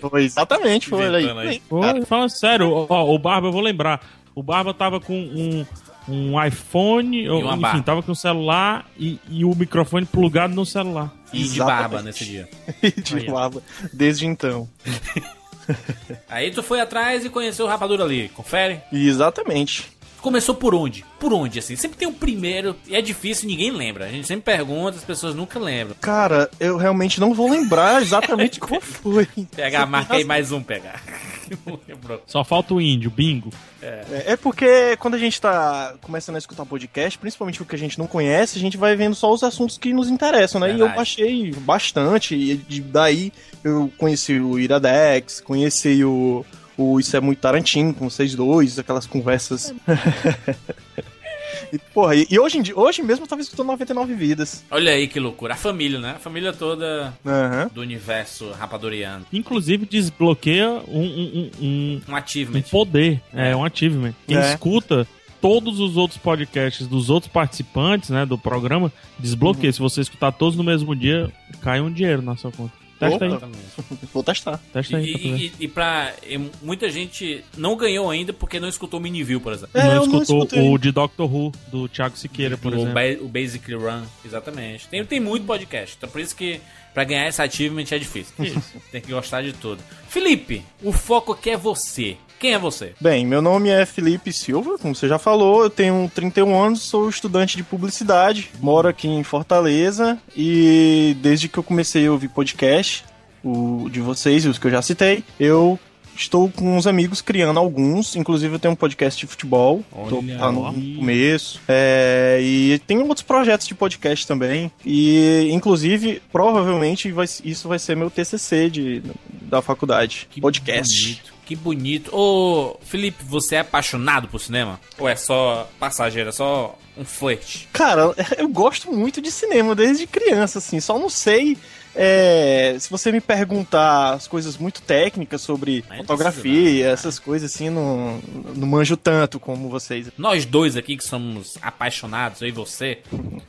Foi exatamente, foi aí. Inventando aí. Foi, fala sério, ó, o Barba, eu vou lembrar. O Barba tava com um, um iPhone, ou, uma enfim, barba. tava com um celular e, e o microfone plugado no celular. E de Exatamente. barba nesse dia. de lava desde então. Aí tu foi atrás e conheceu o Rapadura ali. Confere. Exatamente. Começou por onde? Por onde, assim? Sempre tem um primeiro e é difícil, ninguém lembra. A gente sempre pergunta, as pessoas nunca lembram. Cara, eu realmente não vou lembrar exatamente qual foi. Marca aí mais um, lembrou. Só falta o índio, bingo. É é porque quando a gente tá começando a escutar podcast, principalmente o que a gente não conhece, a gente vai vendo só os assuntos que nos interessam, né? E eu Verdade. baixei bastante, e de- daí eu conheci o Iradex, conheci o, o Isso é Muito Tarantino com vocês dois, aquelas conversas. e, porra, e, e hoje, dia, hoje mesmo eu tava escutando 99 Vidas. Olha aí que loucura. A família, né? A família toda Aham. do universo rapadoriano. Inclusive desbloqueia um, um, um, um- Um um achievement. poder, é, um achievement. Quem É. escuta todos os outros podcasts dos outros participantes né, do programa, desbloqueia. Se você escutar todos no mesmo dia, cai um dinheiro na sua conta. Testa aí, Opa. Vou testar. testa aí. E, pra e, e pra. e muita gente não ganhou ainda porque não escutou o Miniview, por exemplo. É, não não escutou escutei. o de Doctor Who, do Thiago Siqueira, por o, exemplo. ba o Basically Run, exatamente. Tem, tem muito podcast, então por isso que pra ganhar esse achievement é difícil. tem que gostar de tudo. Felipe, o foco aqui é você. Quem é você? Bem, meu nome é Felipe Silva, como você já falou, eu tenho 31 anos, sou estudante de publicidade, moro aqui em Fortaleza e desde que eu comecei a ouvir podcast, o de vocês e os que eu já citei, eu estou com uns amigos criando alguns, inclusive eu tenho um podcast de futebol, tô tá no começo, é, e tem outros projetos de podcast também, e inclusive, provavelmente vai- isso vai ser meu TCC de, da faculdade, podcast. Bonito, que bonito. Ô, Felipe, você é apaixonado por cinema? Ou é só passageiro, é só um flerte? Cara, eu gosto muito de cinema desde criança, assim. Só não sei é, se você me perguntar as coisas muito técnicas sobre fotografia, não. essas coisas assim, não, não manjo tanto como vocês. Nós dois aqui que somos apaixonados, eu e você,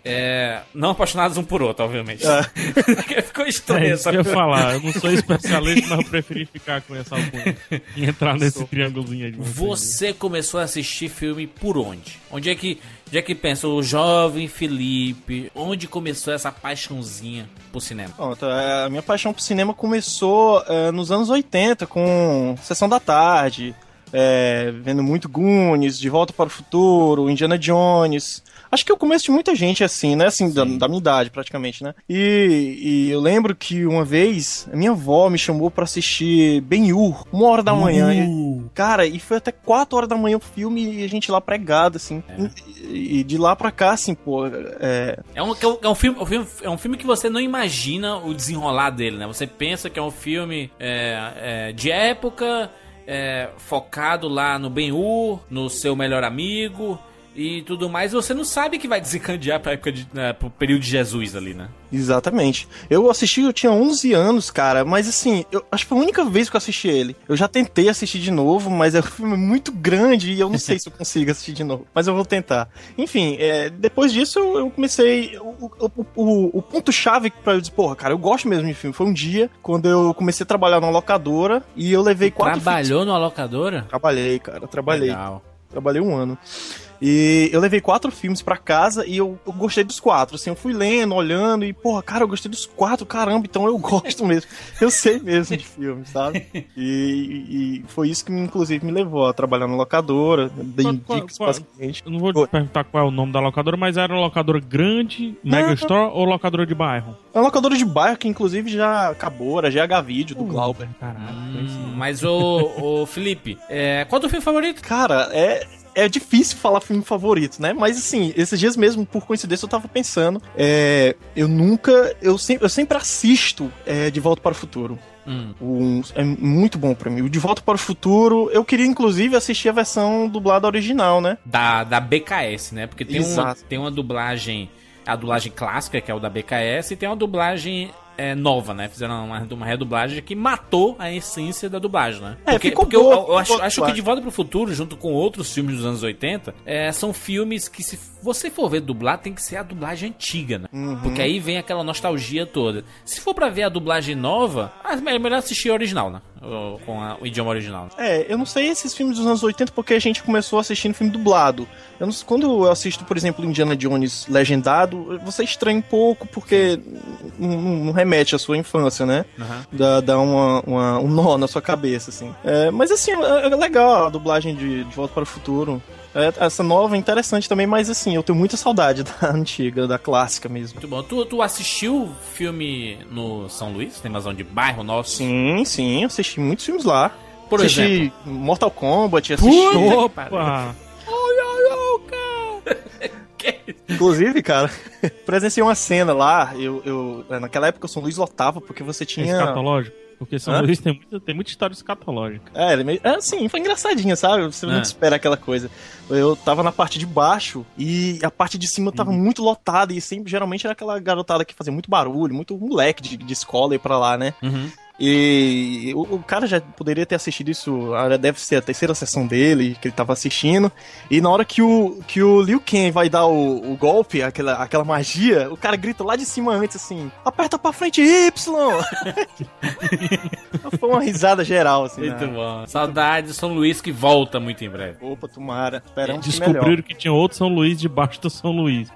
é, não apaixonados um por outro, obviamente. Ficou estranho É isso essa que eu ia falar. Eu não sou especialista, mas eu preferi ficar com essa alcunha e entrar nesse triângulozinho aí. Você começou a assistir filme por onde? Onde é que, é que pensa o jovem Felipe? Onde começou essa paixãozinha por cinema? É, a minha paixão por cinema começou é, nos anos 80, com Sessão da Tarde, é, vendo muito Goonies, De Volta para o Futuro, Indiana Jones. Acho que é o começo de muita gente assim, né? Assim, da, da minha idade, praticamente, né? E, e eu lembro que uma vez a minha avó me chamou pra assistir Ben-Hur, uma hora da manhã. E, cara, e foi até quatro horas da manhã o filme e a gente lá pregado, assim. E, e de lá pra cá, assim, pô, é, É um, é um filme, é um filme- é um filme que você não imagina o desenrolar dele, né? Você pensa que é um filme é, é, de época, é, focado lá no Ben-Hur, no seu melhor amigo e tudo mais. Você não sabe que vai desencandear pra época de, né, pro período de Jesus ali, né? Exatamente. Eu assisti, eu tinha 11 anos, cara, mas assim, eu acho que foi a única vez que eu assisti ele. Eu já tentei assistir de novo, mas é um filme muito grande e eu não sei se eu consigo assistir de novo. Mas eu vou tentar. Enfim, é, depois disso eu, eu comecei. O, o, o, o ponto-chave pra eu dizer, porra, cara, eu gosto mesmo de filme. Foi um dia quando eu comecei a trabalhar numa locadora e eu levei quatro Trabalhou numa locadora? Trabalhei, cara, trabalhei. Legal. Trabalhei um ano. E eu levei quatro filmes pra casa e eu, eu gostei dos quatro. Assim, eu fui lendo, olhando e, porra, cara, eu gostei dos quatro, caramba, então eu gosto mesmo. Eu sei mesmo de filmes, sabe? E, e foi isso que, inclusive, me levou a trabalhar na locadora. Dei Qual- qual- dicas, qual- basicamente. Eu não vou te perguntar qual é o nome da locadora, mas era uma locadora grande, Mega Store ou locadora de bairro? É uma locadora de bairro que, inclusive, já acabou, era GH Vídeo, do Glauber. Caralho, Hum, mas o, o Felipe, é, qual é o teu filme favorito? Cara, é, é difícil falar filme favorito, né? Mas assim, esses dias mesmo, por coincidência, eu tava pensando. é, eu nunca. Eu sempre, eu sempre assisto é, De Volta para o Futuro. Hum. Um- é muito bom pra mim. O De Volta para o Futuro, eu queria inclusive assistir a versão dublada original, né? Da, da BKS, né? Porque tem uma, tem uma dublagem, a dublagem clássica, que é o da BKS, e tem uma dublagem é, nova, né? Fizeram uma, uma redublagem que matou a essência da dublagem, né? É, porque porque eu, boa, eu ficou acho, boa acho que. De Volta pro Futuro, junto com outros filmes dos anos 80, é, são filmes que, se você for ver dublar, tem que ser a dublagem antiga, né? Uhum. Porque aí vem aquela nostalgia toda. Se for pra ver a dublagem nova, ah, é melhor assistir a original, né? O- Com a- o idioma original. É, eu não sei esses filmes dos anos 80 porque a gente começou assistindo filme dublado. Eu não quando eu assisto, por exemplo, Indiana Jones legendado, você estranha um pouco porque não, não- remete à sua infância, né? Dá, dá uma, uma- um nó na sua cabeça, assim. É, mas assim, é, é legal a dublagem de, de Volta para o Futuro. É, essa nova é interessante também, mas assim, eu tenho muita saudade da antiga, da clássica mesmo. Muito bom. Tu, tu assistiu o filme no São Luís? Tem mais um de bairro nosso? Sim, sim, eu assisti muitos filmes lá. Por assisti exemplo? Mortal Kombat, assisti. Opa! Inclusive, cara, presenciei uma cena lá. Eu, eu, naquela época o São Luís lotava porque você tinha. Escatológico? Porque São Hã? Luís tem muita, tem muita história escatológica. É, ele meio- é, assim, foi engraçadinha, sabe? Você É. não espera aquela coisa. Eu tava na parte de baixo e a parte de cima tava muito lotada e sempre, geralmente era aquela garotada que fazia muito barulho, muito moleque de, de escola ir pra lá, né? Uhum. E o, o cara já poderia ter assistido isso, ah, deve ser a terceira sessão dele, que ele tava assistindo. E na hora que o, que o Liu Kang vai dar o, o golpe, aquela, aquela magia, o cara grita lá de cima antes assim: aperta pra frente Y! Foi uma risada geral, assim. Muito né? bom. Saudade de São Luís que volta muito em breve. Opa, tomara. Esperamos que Descobriram melhor. que tinha outro São Luís debaixo do São Luís.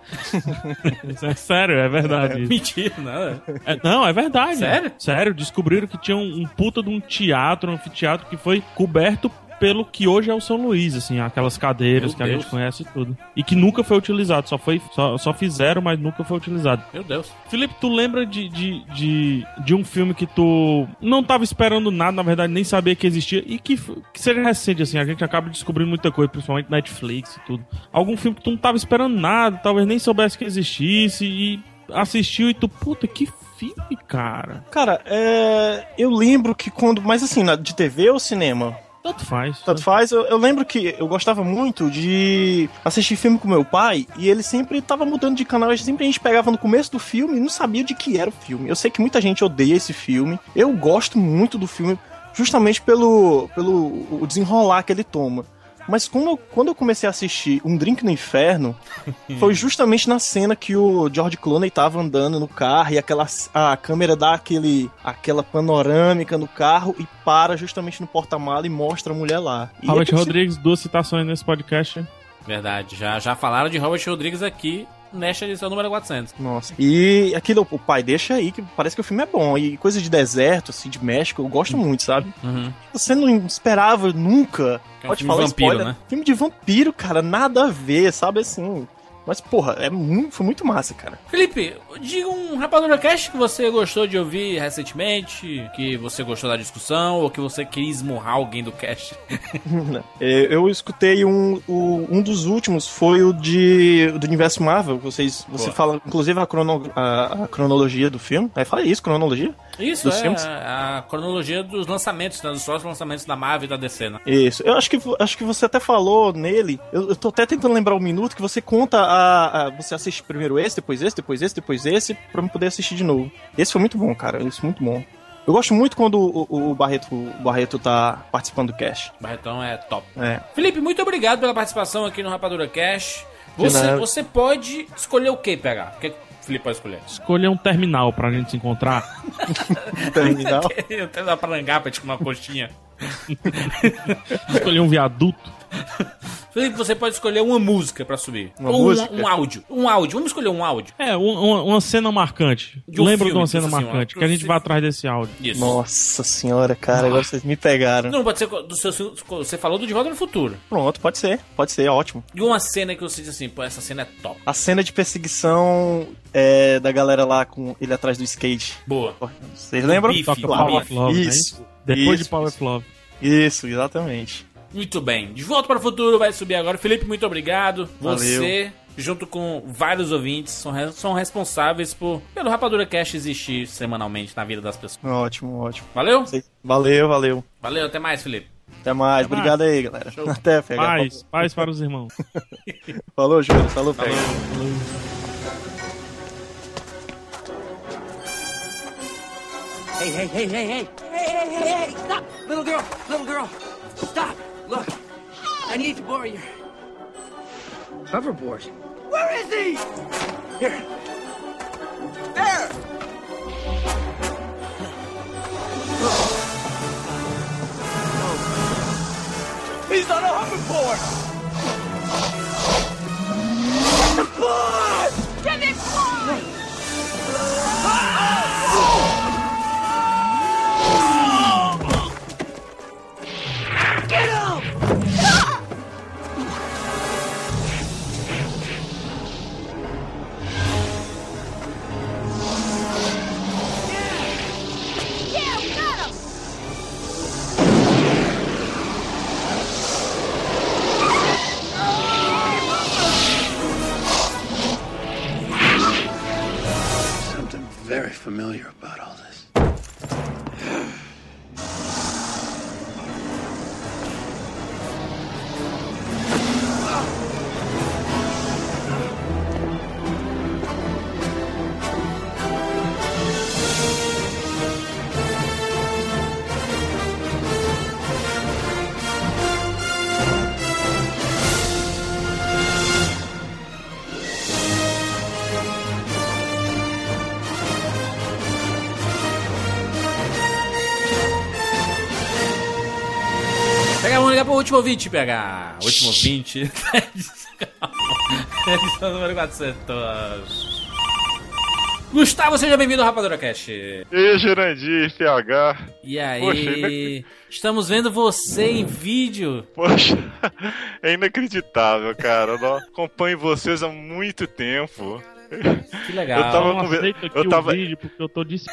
Isso é sério, é verdade. Mentira, não. É, não, é verdade. Sério? Sério, descobriram que tinha um, um puta de um teatro, um anfiteatro que foi coberto pelo que hoje é o São Luís, assim, aquelas cadeiras Meu que a Deus. gente conhece e tudo. E que nunca foi utilizado, só foi só, só fizeram, mas nunca foi utilizado. Meu Deus. Felipe, tu lembra de, de, de, de um filme que tu não tava esperando nada, na verdade, nem sabia que existia, e que, que seja recente, assim, a gente acaba descobrindo muita coisa, principalmente Netflix e tudo. Algum filme que tu não tava esperando nada, talvez nem soubesse que existisse, e assistiu e tu, puta, que filme, cara. Cara, é, eu lembro que quando. Mas assim, de TV ou cinema? Tanto faz. Tanto faz. Eu, eu lembro que eu gostava muito de assistir filme com meu pai e ele sempre tava mudando de canal. Sempre a gente pegava no começo do filme e não sabia de que era o filme. Eu sei que muita gente odeia esse filme. Eu gosto muito do filme justamente pelo, pelo o desenrolar que ele toma. Mas quando eu, quando eu comecei a assistir Um Drink no Inferno, foi justamente na cena que o George Clooney tava andando no carro e aquela, a câmera dá aquele, aquela panorâmica no carro e para justamente no porta-mala e mostra a mulher lá. E Robert aquele- Rodrigues, duas citações nesse podcast. Verdade. Já, já falaram de Robert Rodrigues aqui nesta edição número 400. Nossa. E aquilo, o pai deixa aí, que parece que o filme é bom. E coisa de deserto, assim, de México, eu gosto muito, sabe? Uhum. Você não esperava nunca. É um Pode filme falar vampiro, spoiler. né? Filme de vampiro, cara, nada a ver, sabe assim. Mas, porra, é muito, foi muito massa, cara. Felipe, diga um Rapadura Cast que você gostou de ouvir recentemente, que você gostou da discussão, ou que você queria esmurrar alguém do cast. É, Eu escutei um, um dos últimos, foi o de do universo Marvel. Vocês, você Boa. fala, inclusive, a, crono- a- a cronologia do filme. Aí fala isso, cronologia? Isso, Dos é filmes? a, a cronologia dos lançamentos, né, dos próximos lançamentos da Marvel e da DC, né? Isso. Eu acho que, acho que você até falou nele. Eu, eu tô até tentando lembrar o minuto que você conta a, a- Você assiste primeiro esse, depois esse, depois esse, depois esse, pra eu poder assistir de novo. Esse foi muito bom, cara. Foi muito bom. Eu gosto muito quando o, o- o Barreto, o Barreto tá participando do cast. Barretão é top. É. Felipe, muito obrigado pela participação aqui no Rapadura Cash. Você, você pode escolher o que pegar? O que que o Felipe pode escolher? Escolher um terminal pra gente se encontrar. Terminal. Até dá pra langar pra gente comer uma coxinha. Escolher um viaduto. Felipe, você pode escolher uma música pra subir. Uma Ou um- música? Um, áudio. Um áudio. Vamos escolher um áudio. É, um- uma, uma cena marcante. De um Lembra de filme, uma cena assim, marcante, uma- que a gente vai atrás desse áudio. Isso. Nossa senhora, cara, agora vocês me pegaram. Não, pode ser do seu. Você falou do De Volta no Futuro. Pronto, pode ser, pode ser, ótimo. E uma cena que você diz assim, pô, essa cena é top. A cena de perseguição é, da galera lá com ele atrás do skate. Boa. Vocês lembram? Bife, Toca Claro. Power of Love, né? Isso. Depois Isso, de Power of Love. Isso, exatamente. Muito bem. De volta para o futuro vai subir agora. Felipe, muito obrigado. Valeu. Você, junto com vários ouvintes, são, re- são responsáveis por pelo Rapadura Cash existir semanalmente na vida das pessoas. Ótimo, ótimo. Valeu? Valeu, valeu. Valeu, até mais, Felipe. Até mais. Até Obrigado aí, galera. Até, PH. Paz, paz para os irmãos. Falou, Júlio. Falou, PH. Hey, hey, hey, hey, hey! Hey, hey, hey, hey! Stop! Little girl! Little girl! Stop! Look! I need to borrow your hoverboard. Where is he? Here. There! Oh. He's on a hoverboard! Board! Give me último ouvinte, PH. Último ouvinte. Edição número 400. Gustavo, seja bem-vindo ao Rapadura Cash. E aí, Jurandir, PH? E aí, Poxa, ainda- estamos vendo você em vídeo. Poxa, é inacreditável, cara. Eu acompanho vocês há muito tempo. Que legal. Eu tava Eu não aceito aqui eu tava- o vídeo porque eu tô de...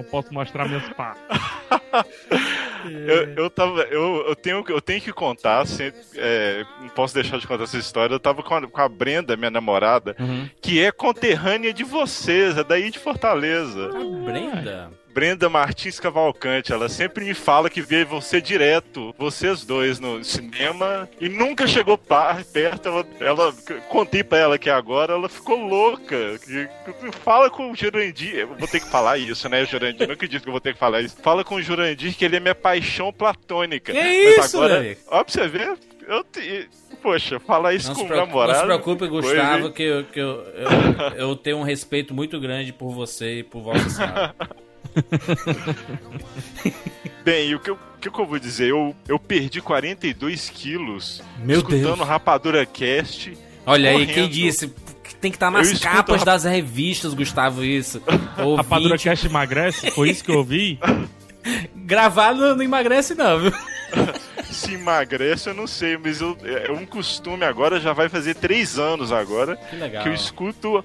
Não posso mostrar meus pás. eu, eu tava. Eu, eu, tenho, eu tenho que contar, assim, é, não posso deixar de contar essa história. Eu tava com a, com a Brenda, minha namorada, que é conterrânea de vocês, é daí de Fortaleza. Brenda? Brenda Martins Cavalcante, ela sempre me fala que vê você direto, vocês dois no cinema, e nunca chegou perto. Ela, ela contei pra ela que agora ela ficou louca. Que- que- Fala com o Jurandir, eu vou ter que falar isso, né, Jurandir? Não acredito que eu vou ter que falar isso. Fala com o Jurandir que ele é minha paixão platônica. Que Mas isso, agora, velho? Ó, pra você ver, eu te- Poxa, falar isso Não com o namorado. não se preocupe, Gustavo, que, eu, que eu, eu, eu tenho um respeito muito grande por você e por Vossa Senhora. Bem, o que, eu, o que eu vou dizer? Eu, eu perdi 42 quilos Meu escutando Deus. Rapadura Cast. Olha aí, correndo. quem disse? Tem que estar nas Eu capas rap- das revistas, Gustavo, isso. Rapadura Ouvinte, Cash emagrece? Foi isso que eu ouvi? gravado não emagrece não, viu? Se emagrece, eu não sei, mas eu, é um costume agora, já vai fazer três anos agora, Que legal. que eu escuto.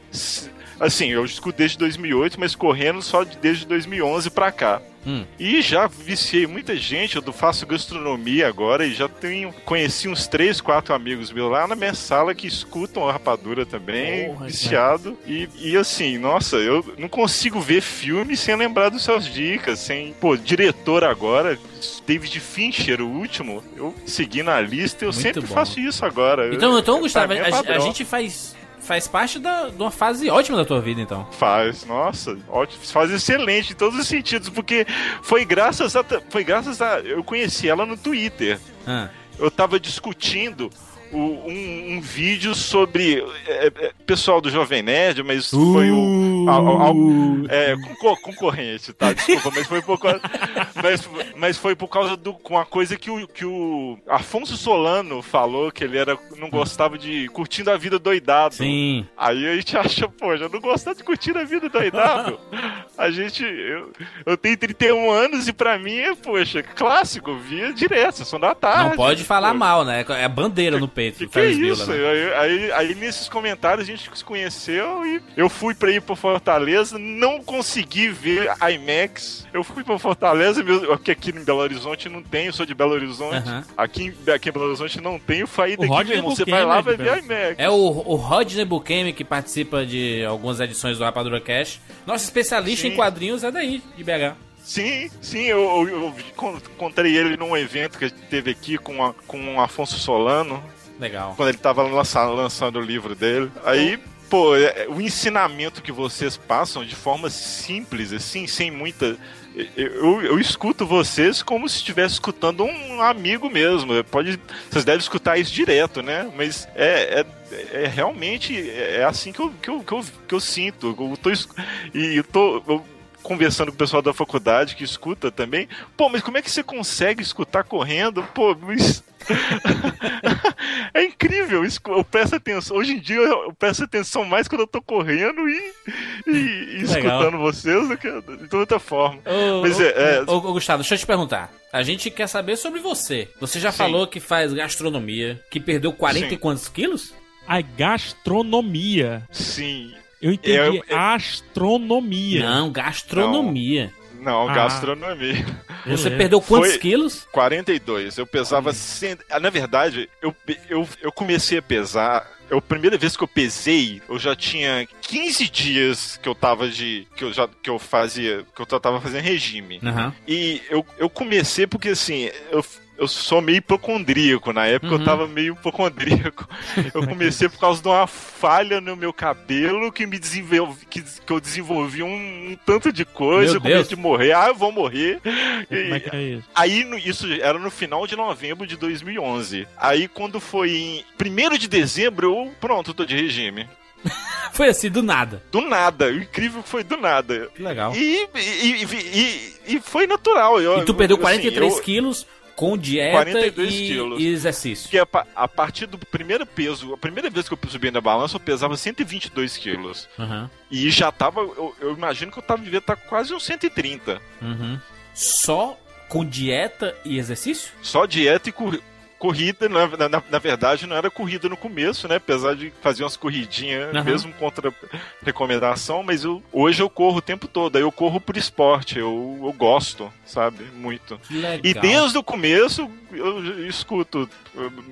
Assim, eu escuto desde 2008, mas correndo só de- desde 2011 pra cá. Hum. E já viciei muita gente, eu faço gastronomia agora e já tenho conheci uns três, quatro amigos meus lá na minha sala que escutam a rapadura também, Porra, viciado. E, e assim, nossa, eu não consigo ver filme sem lembrar dos seus dicas, sem. Pô, diretor agora, David Fincher, o último, eu segui na lista, eu Muito sempre bom. faço isso agora. Então, então Pra Gustavo, é a, a gente faz, faz parte da, de uma fase ótima da tua vida, então. Faz, nossa, ótimo, faz excelente em todos os sentidos, porque foi graças a. Foi graças a. Eu conheci ela no Twitter. Ah. Eu tava discutindo um, um vídeo sobre. é, é, pessoal do Jovem Nerd, mas foi o. Ao- é, concor- concorrente, tá? Desculpa, mas foi por causa. Mas, mas foi por causa do. com a coisa que o, que o Afonso Solano falou, que ele era, não gostava de curtindo a vida doidado. Sim. Aí a gente acha, poxa, não gostar de curtir a vida doidado. A gente. Eu, eu tenho 31 anos e pra mim é, poxa, clássico, via direto, sessão da tarde. Não pode falar pô. mal, né? É bandeira no peito. Que que é Bueller, isso? né? Aí, aí, aí nesses comentários a gente se conheceu e eu fui pra ir pra Fortaleza, não consegui ver IMAX. Eu fui pra Fortaleza, mesmo, porque aqui em Belo Horizonte não tem, eu sou de Belo Horizonte. Aham. Aqui, em- aqui em Belo Horizonte não tem, eu falei daqui, Rodney meu irmão, você vai lá, é vai ver IMAX. É o, o Rodney Bukemi que participa de algumas edições do Rapadura Cash. Nosso especialista Sim. em quadrinhos é daí, de BH. Sim, sim, eu, eu, eu encontrei ele num evento que a gente teve aqui com, a, com o Afonso Solano. Legal. Quando ele tava lança- lançando o livro dele. Aí, pô, é- o ensinamento que vocês passam de forma simples, assim, sem muita. Eu, eu escuto vocês como se estivesse escutando um amigo mesmo. Pode, vocês devem escutar isso direto, né? Mas é, é, é realmente é assim que eu, que eu, que eu, que eu sinto. Eu tô, e eu tô. eu conversando com o pessoal da faculdade que escuta também. Pô, mas como é que você consegue escutar correndo? Pô, mas... é incrível. isso- Eu presto atenção. Hoje em dia eu presto atenção mais quando eu tô correndo e, e- e escutando vocês do que de outra forma. Ô, mas ô, é, é- ô, ô, Gustavo, deixa eu te perguntar. A gente quer saber sobre você. Você já Sim. falou que faz gastronomia, que perdeu 40 Sim. e quantos quilos? A gastronomia. Sim. Eu entendi Eu- eu- astronomia. Não, gastronomia. Não, Ah. gastronomia. Você perdeu quantos Foi quilos? 42. Eu pesava. Cent... ah, Na verdade, eu, eu, eu comecei a pesar. Eu, a primeira vez que eu pesei, eu já tinha 15 dias que eu tava de. que eu já que eu fazia. que eu tava fazendo regime. Aham. E eu, eu comecei porque assim, eu, eu sou meio hipocondríaco. Na época Uhum. eu tava meio hipocondríaco. Eu comecei por causa de uma falha no meu cabelo que me desenvolvi, que, que eu desenvolvi um, um tanto de coisa, Meu com medo Deus. de morrer. Ah, eu vou morrer. Como é que é isso? Aí no- isso era no final de novembro de 2011. Aí quando foi em 1 de dezembro, eu pronto, tô de regime. Foi assim, do nada. Do nada, o incrível foi do nada. Que legal. E, e, e, e- e foi natural. Eu, E tu perdeu assim, 43 eu- quilos com dieta 42 e, quilos. e exercício. Que a, pa- a partir do primeiro peso, a primeira vez que eu subi na balança, eu pesava 122 quilos. Aham. E já tava, eu, eu imagino que eu tava, devia estar quase uns 130. Uhum. Só com dieta e exercício? Só dieta e corrida, na, na, na verdade, não era corrida no começo, né? Apesar de fazer umas corridinhas, Aham. mesmo contra recomendação, mas eu, hoje eu corro o tempo todo. Aí eu corro por esporte, eu, eu gosto, sabe? Muito. Legal. E desde o começo eu escuto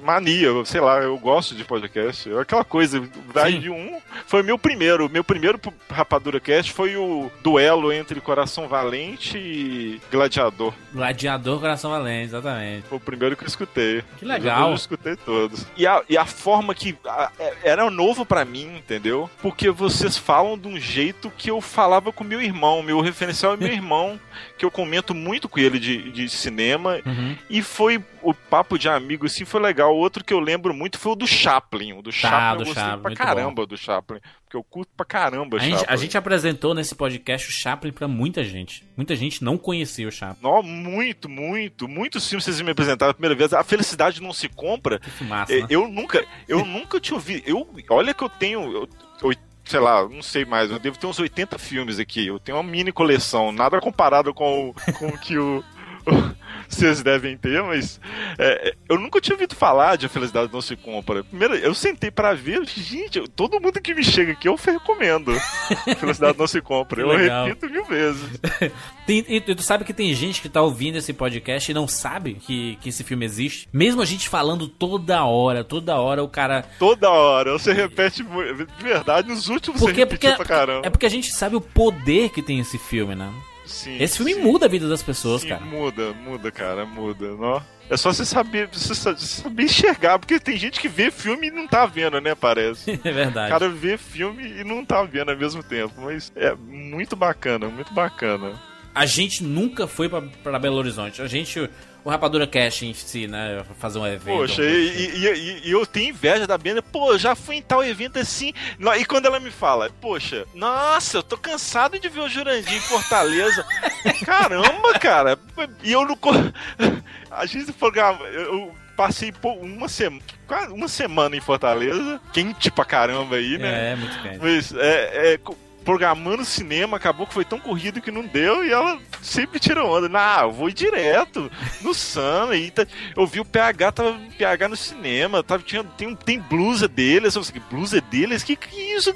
mania, sei lá, eu gosto de podcast. Aquela coisa, vai de um. Foi meu primeiro. Meu primeiro Rapadura Cast foi o duelo entre Coração Valente e Gladiador. Gladiador Coração Valente, exatamente. Foi o primeiro que eu escutei. Que legal. Eu, escutei todos. E a, e a forma que. a- é- era novo pra mim, entendeu? Porque vocês falam de um jeito que eu falava com meu irmão. Meu referencial é meu irmão, que eu comento muito com ele de, de cinema. Uhum. E foi o papo de amigo, assim, foi legal. Outro que eu lembro muito foi o do Chaplin. O do Chaplin Tá, do eu gostei Chaplin, pra caramba do Chaplin. Porque eu curto pra caramba A gente, Chaplin. a gente apresentou nesse podcast o Chaplin pra muita gente. Muita gente não conhecia o Chaplin. Nó, muito, muito, muitos filmes que vocês me apresentaram a primeira vez. A felicidade não se compra. massa, É, né? Eu nunca, eu nunca te ouvi. Eu, olha que eu tenho, eu- eu- sei lá, não sei mais. Eu devo ter uns 80 filmes aqui. Eu tenho uma mini coleção, nada comparado com, o- com o que o vocês devem ter, mas é, eu nunca tinha ouvido falar de A Felicidade Não Se Compra. Primeiro, eu sentei pra ver, gente, todo mundo que me chega aqui eu recomendo. A Felicidade Não Se Compra. Eu Legal. repito mil vezes. Tem- e tu sabe que tem gente que tá ouvindo esse podcast e não sabe que, que esse filme existe? Mesmo a gente falando toda hora, toda hora o cara. Toda hora, você repete de verdade, nos últimos Porque, você porque, pra caramba. é porque a gente sabe o poder que tem esse filme, né? Sim, esse filme sim. muda a vida das pessoas, Sim, cara. Muda, muda, cara, muda. Ó. É só você saber, você sa- saber enxergar, porque tem gente que vê filme e não tá vendo, né? Parece. É verdade. O cara vê filme e não tá vendo ao mesmo tempo. Mas é muito bacana, muito bacana. A gente nunca foi pra Belo Horizonte. A gente. O Rapadura Cash em si, né? Fazer um evento. Poxa, um- e, e- e- eu tenho inveja da Brenda. Pô, já fui em tal evento assim. E quando ela me fala, poxa, nossa, eu tô cansado de ver o Jurandir em Fortaleza. Caramba, cara. E eu não. A gente programa. Eu passei por uma semana. Uma semana em Fortaleza. Quente pra caramba aí, né? É, muito quente. Mas é, é, programando cinema, acabou que foi tão corrido que não deu e ela sempre tira onda. Não, eu vou ir direto no Sun. E tá- eu vi o PH, tava PH no cinema, tava, tinha, tem, tem blusa deles. Eu assim, blusa deles? Que que é isso?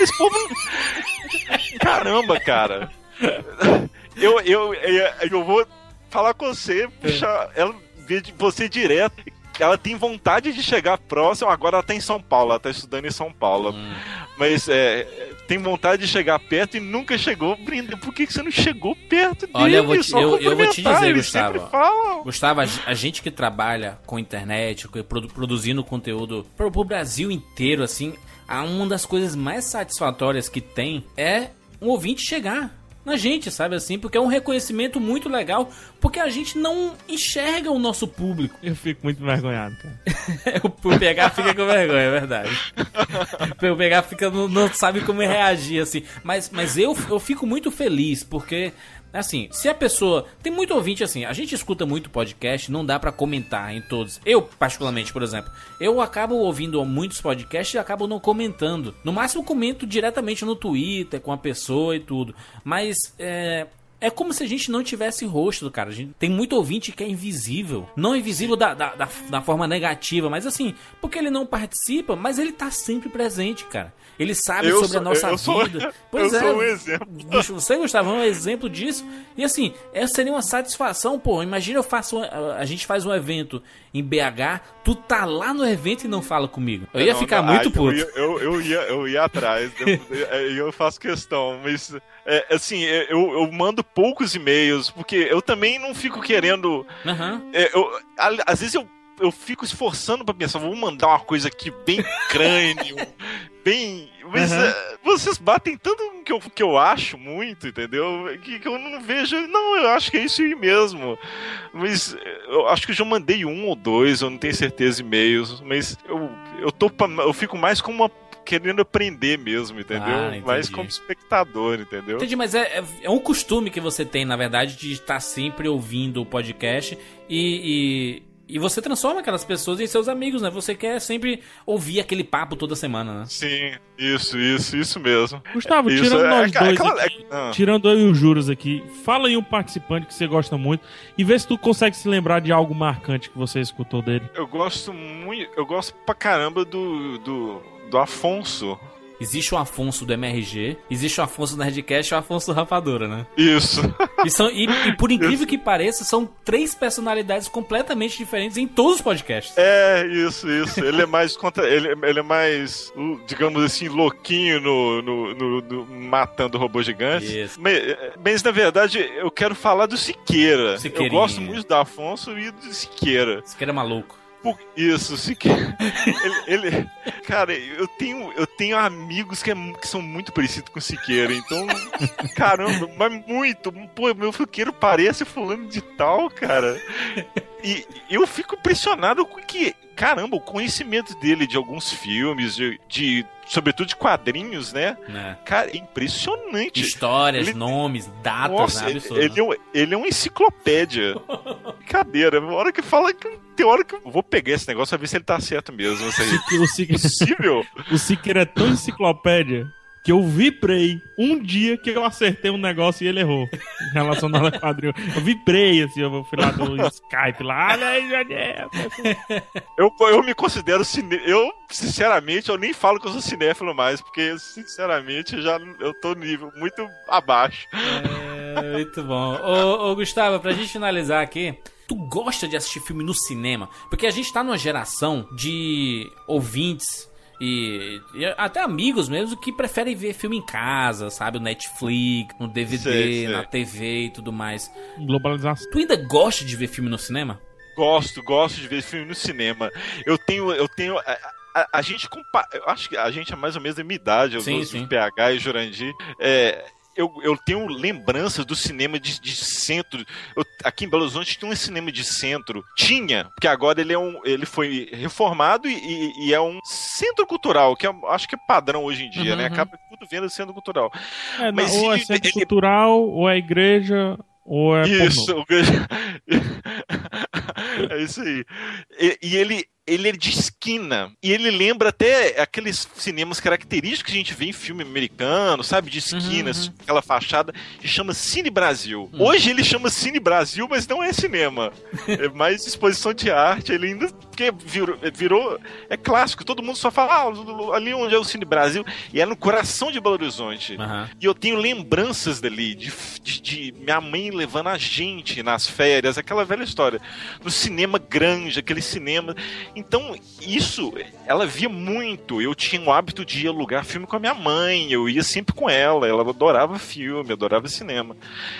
Esse, povo. Caramba, cara. Eu, eu, eu, eu vou falar com você, puxar ela você direto. Ela tem vontade de chegar próximo, agora ela tá em São Paulo, ela tá estudando em São Paulo. Hum. Mas é, tem vontade de chegar perto e nunca chegou. Brenda, por que, que você não chegou perto dele? Olha, eu vou te, eu, eu vou te dizer, Gustavo. Gustavo, a, ge- a gente que trabalha com internet, produ- produzindo conteúdo pro, pro Brasil inteiro, assim, uma das coisas mais satisfatórias que tem é um ouvinte chegar na gente, sabe assim? Porque é um reconhecimento muito legal, porque a gente não enxerga o nosso público. Eu fico muito envergonhado, cara. o PH fica com vergonha, é verdade. O PH fica, não, não sabe como reagir, assim. Mas, mas eu, eu fico muito feliz, porque, assim, se a pessoa. Tem muito ouvinte assim, a gente escuta muito podcast, não dá pra comentar em todos. Eu, particularmente, por exemplo, eu acabo ouvindo muitos podcasts e acabo não comentando. No máximo, comento diretamente no Twitter com a pessoa e tudo. Mas, é. É como se a gente não tivesse rosto, cara. A gente tem muito ouvinte que é invisível. Não invisível da, da, da, da forma negativa, mas assim, porque ele não participa, mas ele tá sempre presente, cara. Ele sabe Eu sobre a sou- nossa eu vida. eu sou um exemplo. Você, Gustavo, é um exemplo disso. E assim, essa seria uma satisfação, pô. Imagina eu faço. um- a a gente faz um evento em BH, tu tá lá no evento e não fala comigo. Eu ia Não, ficar não, muito ai, puto. Eu ia, eu, eu ia, eu ia atrás. E eu, eu faço questão. Mas, é, assim, é, eu, eu mando poucos e-mails, porque eu também não fico querendo. Aham. é, eu, a- às vezes eu, eu fico esforçando pra pensar, vou mandar uma coisa aqui bem crânio, bem. Mas Aham. é, vocês batem tanto que eu, que eu acho muito, entendeu? Que, que eu não vejo. Não, eu acho que é isso aí mesmo. Mas é, eu acho que eu já mandei um ou dois, eu não tenho certeza e-mails. Mas eu, eu, tô, eu fico mais como uma. Querendo aprender mesmo, entendeu? Ah, mais como espectador, entendeu? Entendi, mas é, é, é um costume que você tem, na verdade, de estar sempre ouvindo o podcast e, e, e você transforma aquelas pessoas em seus amigos, né? Você quer sempre ouvir aquele papo toda semana, né? Sim, isso, isso, isso mesmo. Gustavo, Isso, tirando é nós aquela- dois aquela- aqui, ah. tirando eu e o Juros aqui, fala aí um participante que você gosta muito e vê se tu consegue se lembrar de algo marcante que você escutou dele. Eu gosto muito. Eu gosto pra caramba do. do, do Afonso. Existe o Afonso do MRG, existe o Afonso do Nerdcast e o Afonso do Rapadura, né? Isso. E, são, e, e por incrível que pareça, são três personalidades completamente diferentes em todos os podcasts. É, isso, isso. Ele é mais contra. Ele, ele é mais, digamos assim, louquinho no, no, no- no- matando robô gigante. Isso. Mas, mas, na verdade, eu quero falar do Siqueira. Eu gosto muito do Afonso e do Siqueira. Cara é maluco. Por- Isso, Siqueira. ele, ele- Cara, eu tenho, eu tenho amigos que, é que são muito parecidos com o Siqueira, então. Caramba, mas muito. Pô, meu Siqueira parece fulano de tal, cara. E eu fico impressionado com que, caramba, o conhecimento dele de alguns filmes, de, de- sobretudo de quadrinhos, né? né? Cara, é impressionante. Histórias, Ele- nomes, datas, Nossa, né? ele, Absurdo. ele é um, ele é uma enciclopédia. Brincadeira, uma hora que fala que. Tem hora que eu vou pegar esse negócio pra ver se ele tá certo mesmo. O Siqueira, Possível? o Siqueira é tão enciclopédia que eu vibrei um dia que eu acertei um negócio e ele errou. Relacionado a quadrinho. Eu vibrei, assim, eu fui lá do Skype lá. Olha aí, Daniel. Eu, eu me considero cine... Eu, sinceramente, eu nem falo que eu sou cinéfilo mais, porque, sinceramente, eu já eu tô no nível muito abaixo. É, muito bom. Ô, ô, Gustavo, pra gente finalizar aqui, tu gosta de assistir filme no cinema? Porque a gente tá numa geração de ouvintes e, e até amigos mesmo que preferem ver filme em casa, sabe? No Netflix, no DVD, Sei, sei. na TV e tudo mais. Globalização. Tu ainda gosta de ver filme no cinema? Gosto, gosto de ver filme no cinema. Eu tenho, eu tenho. A, a- a gente compa... Eu acho que a gente é mais ou menos da minha idade, eu Sim, sim. de PH e Jurandir. É, eu, eu tenho lembranças do cinema de, de centro. Eu- aqui em Belo Horizonte tinha um cinema de centro. Tinha, porque agora ele é um. Ele foi reformado e, e- e é um centro cultural, que eu acho que é padrão hoje em dia, Uhum, né? uhum. Acaba tudo vendo centro cultural. É, Mas ou é ele- centro ele- cultural, ou é igreja, ou é Isso, é isso aí. E, e ele, ele é de esquina. E ele lembra até aqueles cinemas característicos que a gente vê em filme americano, sabe? De esquinas, aquela fachada, que chama Cine Brasil. Hoje ele chama Cine Brasil, mas não é cinema. É mais exposição de arte. Ele ainda. Porque virou, virou. É clássico, todo mundo só fala, ah, ali onde é o Cine Brasil. E é no coração de Belo Horizonte. E eu tenho lembranças dali, de, de- de minha mãe levando a gente nas férias, aquela velha história. No cinema grande, aquele cinema. Então, isso, ela via muito. Eu tinha o hábito de alugar filme com a minha mãe, eu ia sempre com ela. Ela adorava filme, adorava cinema.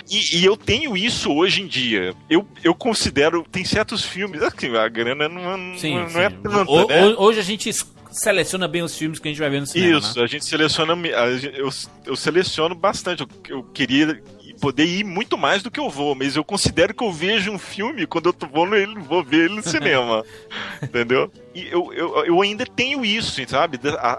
E, e eu tenho isso hoje em dia. Eu, eu considero, tem certos filmes, assim, a grana não, Sim, não, não sim. é tanta, né? ho- Hoje a gente seleciona bem os filmes que a gente vai ver no cinema. Isso, né? a gente seleciona. Eu, eu seleciono bastante. Eu, eu queria poder ir muito mais do que eu vou, mas eu considero que eu vejo um filme quando eu vou, nele, vou ver ele no cinema. entendeu? E eu, eu, eu ainda tenho isso, sabe? Da- A,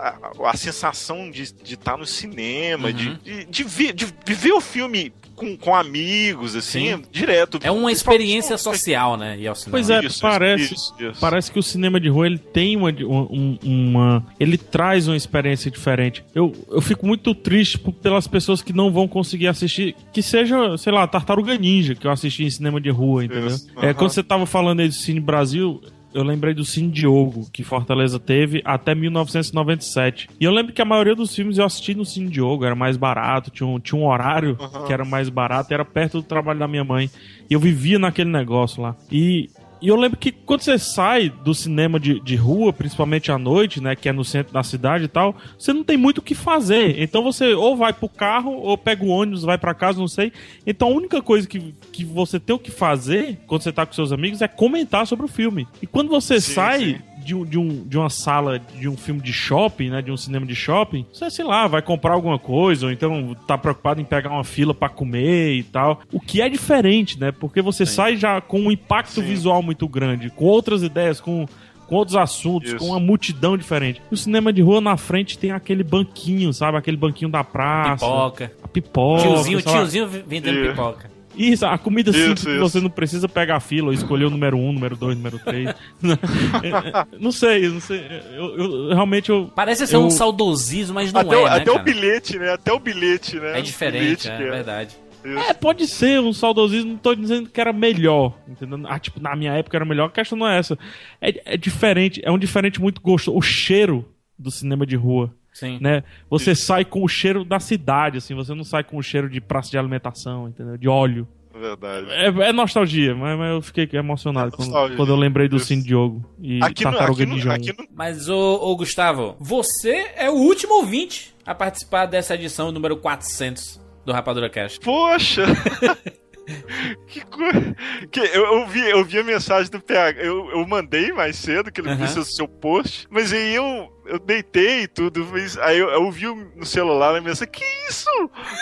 a, a sensação de estar no cinema, de, de, de ver, de viver o filme com, com amigos, assim, Sim. direto. É uma experiência social, né? Ir ao cinema. Pois é, Isso, parece, isso, isso. parece que o cinema de rua ele tem uma, um- uma- ele traz uma experiência diferente. Eu, eu fico muito triste pelas pessoas que não vão conseguir assistir, que seja, sei lá, Tartaruga Ninja, que eu assisti em cinema de rua, entendeu? Isso, É, quando você tava falando aí do Cine Brasil, eu lembrei do Cine Diogo, que Fortaleza teve até 1997. E eu lembro que a maioria dos filmes eu assisti no Cine Diogo, era mais barato, tinha um, tinha um horário Aham. que era mais barato, era perto do trabalho da minha mãe. E eu vivia naquele negócio lá. E, e eu lembro que quando você sai do cinema de, de rua, principalmente à noite, né, que é no centro da cidade e tal, você não tem muito o que fazer. Então você ou vai pro carro, ou pega o ônibus, vai pra casa, não sei. Então a única coisa que, que você tem o que fazer quando você tá com seus amigos é comentar sobre o filme. E quando você Sim, sai sim. De, um- de, um, de uma sala de um filme de shopping, né? De um cinema de shopping, você, sei lá, vai comprar alguma coisa, ou então tá preocupado em pegar uma fila pra comer e tal. O que é diferente, né? Porque você sai já com um impacto visual muito grande, com outras ideias, com. Com outros assuntos, com uma multidão diferente. O cinema de rua na frente tem aquele banquinho, sabe? Aquele banquinho da praça. Pipoca. A pipoca. Tiozinho, tiozinho vendendo É. pipoca. Isso, a comida Isso, simples que isso. você não precisa pegar a fila ou escolher o número 1, um, número 2, número 3. não sei, não sei. Eu, eu- realmente eu. Parece ser eu- um saudosismo, mas não até é, o, né, até o cara? bilhete, né? Até o bilhete, né? É O diferente, bilhete é, que verdade. É, pode ser um saudosismo, não tô dizendo que era melhor, entendeu? Ah, tipo, na minha época era melhor, a questão não é essa. É, é diferente, é um diferente muito gostoso. O cheiro do cinema de rua. Sim. Né? Você sai com o cheiro da cidade, assim, você não sai com o cheiro de praça de alimentação, entendeu? De óleo. Verdade. É, é nostalgia, mas, mas eu fiquei emocionado quando, nostalgia, quando eu lembrei do Cine Diogo e Aqui no- Tartaruga aqui no- 1. aqui Mas, ô, ô, Gustavo, você é o último ouvinte a participar dessa edição número 400 do Rapadura Cast. Poxa! que coisa. Que eu, eu, vi, eu vi a mensagem do PH. Eu, eu mandei mais cedo que ele Aham. viu seu, seu post. Mas aí eu, eu deitei e tudo. Mas aí eu, eu vi no celular a mensagem. Que isso?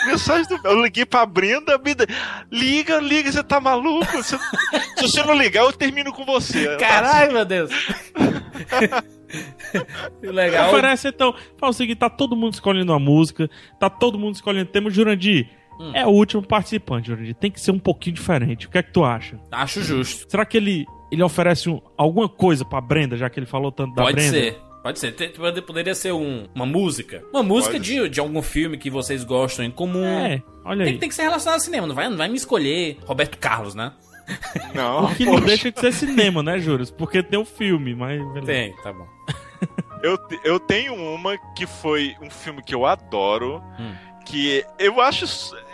Mensagem do. Eu liguei pra Brenda. Brenda, liga, liga, você tá maluco? Você- se você não ligar, eu termino com você. Caralho, meu Deus! Que legal. Oferece então, fala o seguinte, tá todo mundo escolhendo uma música, tá todo mundo escolhendo tema. Jurandir, Hum. é o último participante, Jurandir. Tem que ser um pouquinho diferente. O que é que tu acha? Acho justo. Será que ele, ele oferece um- alguma coisa pra Brenda, já que ele falou tanto da Pode Brenda? ser. Pode ser. Poderia ser um- uma música. Uma música Pode de, de algum filme que vocês gostam em comum. É, olha tem, aí. tem que ser relacionado ao cinema. Não vai, não vai me escolher Roberto Carlos, né? Não. O que não deixa de ser cinema, né, Juras? Porque tem o filme, mas... beleza. Tem, tá bom. Eu, eu tenho uma que foi um filme que eu adoro. Hum. Que eu acho.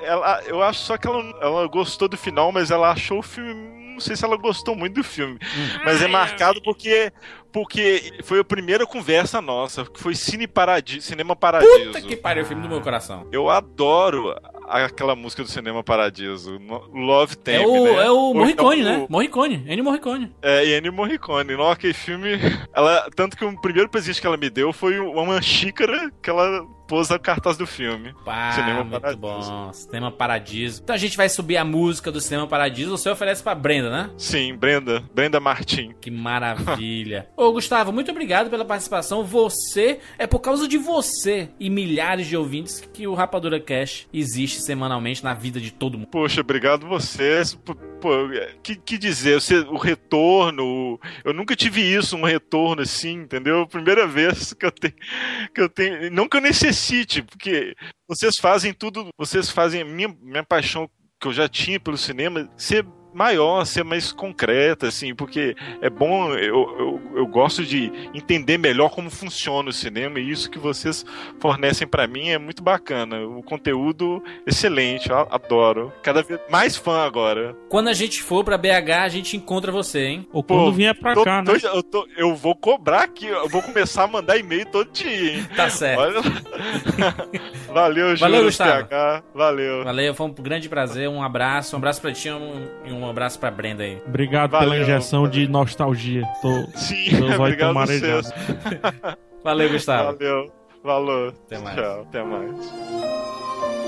Ela, eu acho só que ela, ela gostou do final, mas ela achou o filme. Não sei se ela gostou muito do filme. Hum. Mas é marcado porque. Porque foi a primeira conversa nossa, que foi Cine Paradiso, Cinema Paradiso. Puta que pariu, o filme do meu coração. Eu adoro aquela música do Cinema Paradiso. Love Theme, É o, né? é o Morricone, então né? Morricone. Ennio Morricone. é, e Ennio Morricone. Não, aquele filme. Ela, tanto que o primeiro presente que ela me deu foi uma xícara que ela pôs a cartaz do filme. Pá, Cinema muito Paradiso. bom. Cinema Paradiso. Então a gente vai subir a música do Cinema Paradiso. Você oferece pra Brenda, né? Sim, Brenda. Brenda Martin. Que maravilha. Ô, Gustavo, muito obrigado pela participação. Você, é por causa de você e milhares de ouvintes que o Rapadura Cash existe semanalmente na vida de todo mundo. Poxa, obrigado vocês. Pô, pô, que, que dizer, você- o retorno. Eu nunca tive isso, um retorno assim, entendeu? Primeira vez que eu tenho. Que eu tenho não que eu necessite, porque vocês fazem tudo. Vocês fazem minha, minha paixão que eu já tinha pelo cinema ser maior, ser mais concreta, assim, porque é bom, eu, eu, eu gosto de entender melhor como funciona o cinema e isso que vocês fornecem pra mim é muito bacana. O conteúdo excelente, eu adoro. Cada vez mais fã agora. Quando a gente for pra BH, a gente encontra você, hein? Ou quando vier pra tô- cá, tô- né? eu, tô- eu vou cobrar aqui, eu vou começar a mandar e-mail todo dia, hein? Tá certo. Olha- Valeu, Valeu, Júlio Gustavo. PH. Valeu. Valeu, foi um grande prazer. Um abraço. Um abraço pra ti um- e um abraço pra Brenda aí. Obrigado pela Valeu, injeção de nostalgia. Tô, Sim, meus olhos obrigado. Valeu, Gustavo. Valeu. Falou. Até mais. Tchau, até mais.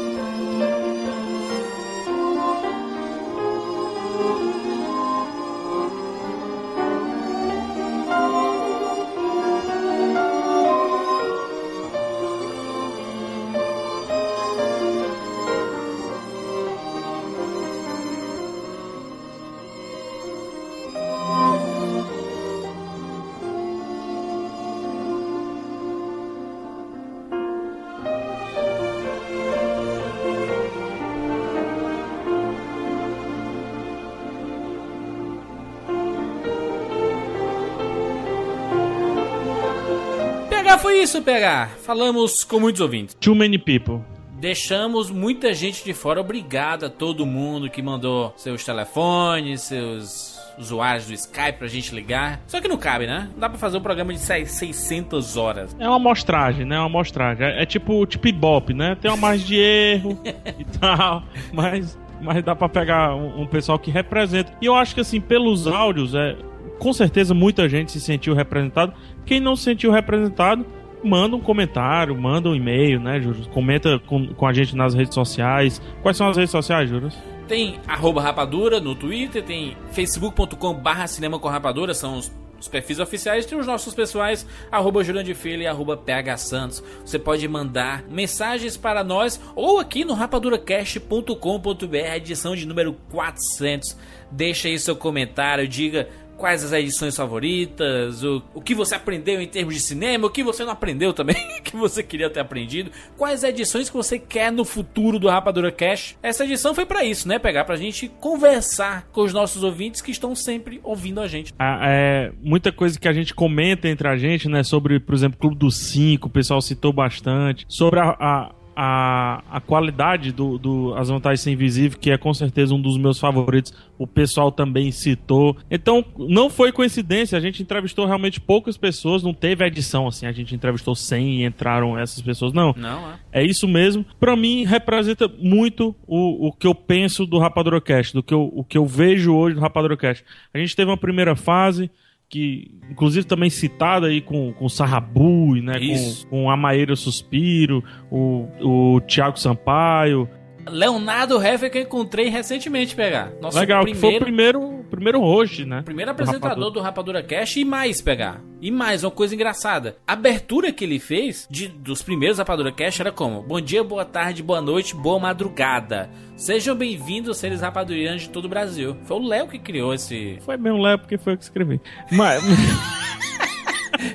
Isso, PH. Falamos com muitos ouvintes. Too many people. Deixamos muita gente de fora. Obrigado a todo mundo que mandou seus telefones, seus usuários do Skype pra gente ligar. Só que não cabe, né? Não dá pra fazer um programa de seis- 600 horas. É uma amostragem, né? Uma amostragem. É, é tipo, tipo Ibope, né? Tem uma margem de erro e tal, mas, mas dá pra pegar um, um pessoal que representa. E eu acho que, assim, pelos áudios, é, com certeza muita gente se sentiu representado. Quem não se sentiu representado, manda um comentário, manda um e-mail, né, Júlio? Comenta com, com a gente nas redes sociais. Quais são as redes sociais, Júlio? Tem rapadura no Twitter, tem facebook.com barra cinema com rapadura, são os, os perfis oficiais, tem os nossos pessoais, arroba Jurandir Filho e arroba PH Santos. Você pode mandar mensagens para nós ou aqui no rapaduracast.com.br, edição de número 400. Deixa aí seu comentário, diga quais as edições favoritas, o, o que você aprendeu em termos de cinema, o que você não aprendeu também, que você queria ter aprendido, quais edições que você quer no futuro do Rapadura Cash. Essa edição foi pra isso, né? Pegar pra gente conversar com os nossos ouvintes que estão sempre ouvindo a gente. Ah, é, muita coisa que a gente comenta entre a gente, né? Sobre, por exemplo, Clube dos Cinco, o pessoal citou bastante. Sobre a, a, a, a qualidade do, do As Vantagens Sem Invisível, que é com certeza um dos meus favoritos, o pessoal também citou. Então, não foi coincidência, a gente entrevistou realmente poucas pessoas, não teve edição assim, a gente entrevistou 100 e entraram essas pessoas, não. Não, é? É isso mesmo. Pra mim, representa muito o, o que eu penso do Rapadurocast, do que eu, o que eu vejo hoje do Rapadurocast. A gente teve uma primeira fase, que inclusive também citada aí com, com o Sarrabui, né? Isso. Com, com a Maíra Suspiro, o, o Thiago Sampaio. Leonardo Heffer que eu encontrei recentemente, pegar. Nosso Legal, que foi o primeiro, primeiro, primeiro host, né? primeiro do apresentador Rapadura. do Rapadura Cash e mais, pegar. E mais, uma coisa engraçada. A abertura que ele fez de, dos primeiros Rapadura Cash era como? Bom dia, boa tarde, boa noite, boa madrugada. Sejam bem-vindos, seres rapadurianos de todo o Brasil. Foi o Léo que criou esse. Foi mesmo, Léo, porque foi eu que escrevi. Mas.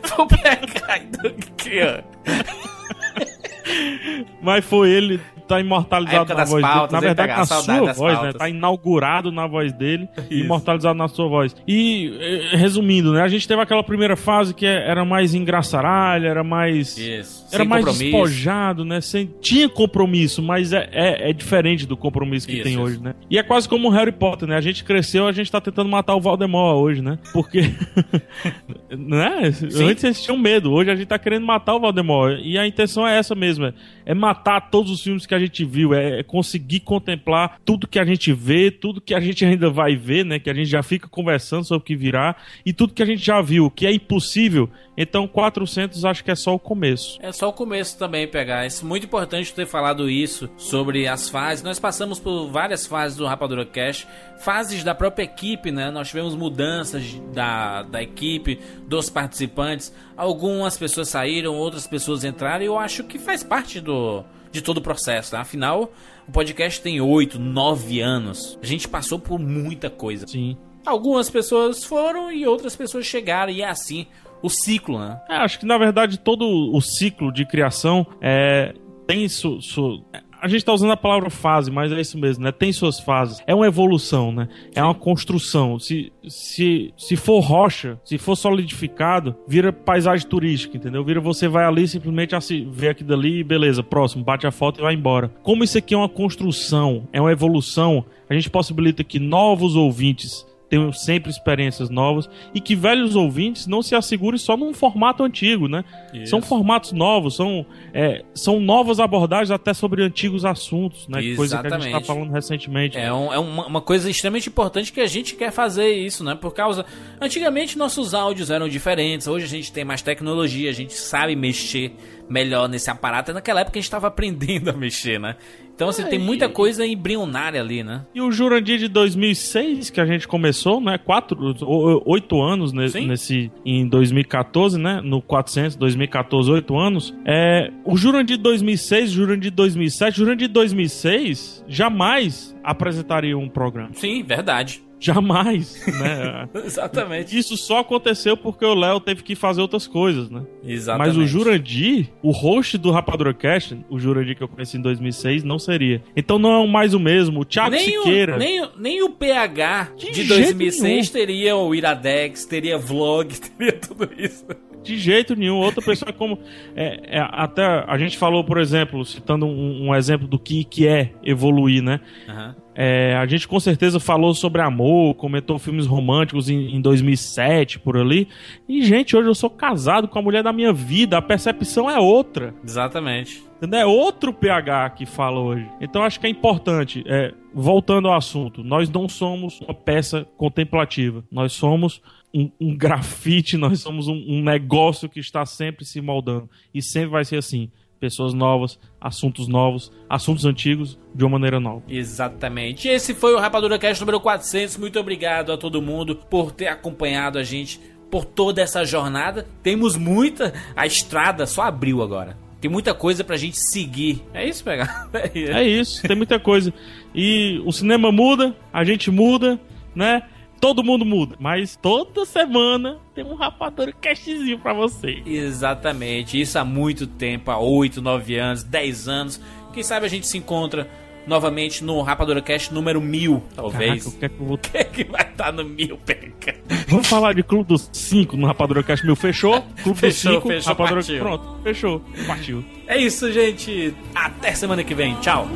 Foi o PH então, que criou. Mas foi ele, tá imortalizado na voz pautas, dele. Na verdade, na sua voz, né? pautas. Tá inaugurado na voz dele e imortalizado na sua voz. E, eh, resumindo, né? A gente teve aquela primeira fase que é- era mais engraçaralho, era mais. Isso. Era mais compromisso. despojado, né? Sem, tinha compromisso, mas é, é, é diferente do compromisso que Isso, tem isso. hoje, né? E é quase como o Harry Potter, né? A gente cresceu, a gente tá tentando matar o Voldemort hoje, né? Porque. né? Sim. Antes eles tinham medo, hoje a gente tá querendo matar o Voldemort. E a intenção é essa mesmo: é, é matar todos os filmes que a gente viu, é conseguir contemplar tudo que a gente vê, tudo que a gente ainda vai ver, né? Que a gente já fica conversando sobre o que virá e tudo que a gente já viu, que é impossível. Então 400 acho que é só o começo. É só o começo também pegar. É muito importante ter falado isso sobre as fases. Nós passamos por várias fases do Rapadura Cash, fases da própria equipe, né? Nós tivemos mudanças da, da equipe, dos participantes. Algumas pessoas saíram, outras pessoas entraram. E eu acho que faz parte do de todo o processo, né? Afinal, o podcast tem 8, 9 anos. A gente passou por muita coisa. Sim. Algumas pessoas foram e outras pessoas chegaram, e é assim o ciclo, né? É, acho que na verdade todo o ciclo de criação é, tem su, su- a gente tá usando a palavra fase, mas é isso mesmo, né? Tem suas fases. É uma evolução, né? É uma construção. Se, se, se for rocha, se for solidificado, vira paisagem turística, entendeu? Vira você vai ali simplesmente assi- vê aqui dali e beleza, próximo, bate a foto e vai embora. Como isso aqui é uma construção, é uma evolução, a gente possibilita que novos ouvintes tenham sempre experiências novas e que velhos ouvintes não se assegurem só num formato antigo, né? Isso. São formatos novos, são, é, são novas abordagens até sobre antigos assuntos, né? Coisa que a gente tá Exatamente. falando recentemente. É, um- é uma, uma coisa extremamente importante que a gente quer fazer isso, né? Por causa. Antigamente nossos áudios eram diferentes, hoje a gente tem mais tecnologia, a gente sabe mexer melhor nesse aparato. Naquela época a gente estava aprendendo a mexer, né? Então assim, tem muita coisa embrionária ali, né? E o Jurandir de 2006, que a gente começou, né? Quatro, oito anos ne- nesse, em 2014, né? No 400, 2014, oito anos. É, o Jurandir de 2006, Jurandir de 2007, Jurandir de 2006 jamais apresentaria um programa. Sim, verdade. Jamais, né? Exatamente. Isso só aconteceu porque o Léo teve que fazer outras coisas, né? Exatamente. Mas o Jurandir, o host do Rapadura Cast, o Jurandir que eu conheci em 2006, não seria. Então não é mais o mesmo. O Thiago nem, Siqueira. o, nem, o- nem o PH de, jeito 2006 nenhum. teria o Iradex, teria vlog, teria tudo isso. De jeito nenhum. Outra pessoa é como. é, é, até a gente falou, por exemplo, citando um, um exemplo do que, que é evoluir, né? Aham. É, a gente com certeza falou sobre amor, comentou filmes românticos em, em 2007, por ali. E, gente, hoje eu sou casado com a mulher da minha vida, a percepção é outra. Exatamente. Entendeu? É outro PH que fala hoje. Então acho que é importante, é, voltando ao assunto, nós não somos uma peça contemplativa. Nós somos um, um grafite, nós somos um, um negócio que está sempre se moldando. E sempre vai ser assim. Pessoas novas, assuntos novos, assuntos antigos de uma maneira nova. Exatamente. Esse foi o Rapadura Cast número 400. Muito obrigado a todo mundo por ter acompanhado a gente por toda essa jornada. Temos muita. A estrada só abriu agora. Tem muita coisa pra gente seguir. É isso, pegar? É isso, tem muita coisa. E o cinema muda, a gente muda, né? Todo mundo muda. Mas toda semana tem um rapador castzinho pra você. Exatamente. Isso há muito tempo há 8, 9 anos, 10 anos. Quem sabe a gente se encontra novamente no Rapadura Cast número 1000, talvez. Caraca, o que é que eu vou... Que é que vai estar no 1000, Peca? Vamos falar de Clube dos 5 no Rapadura Cast Mil. Fechou? Clube Fechou, dos 5, fechou, Rapadura partiu. Pronto, fechou. Partiu. É isso, gente. Até semana que vem. Tchau.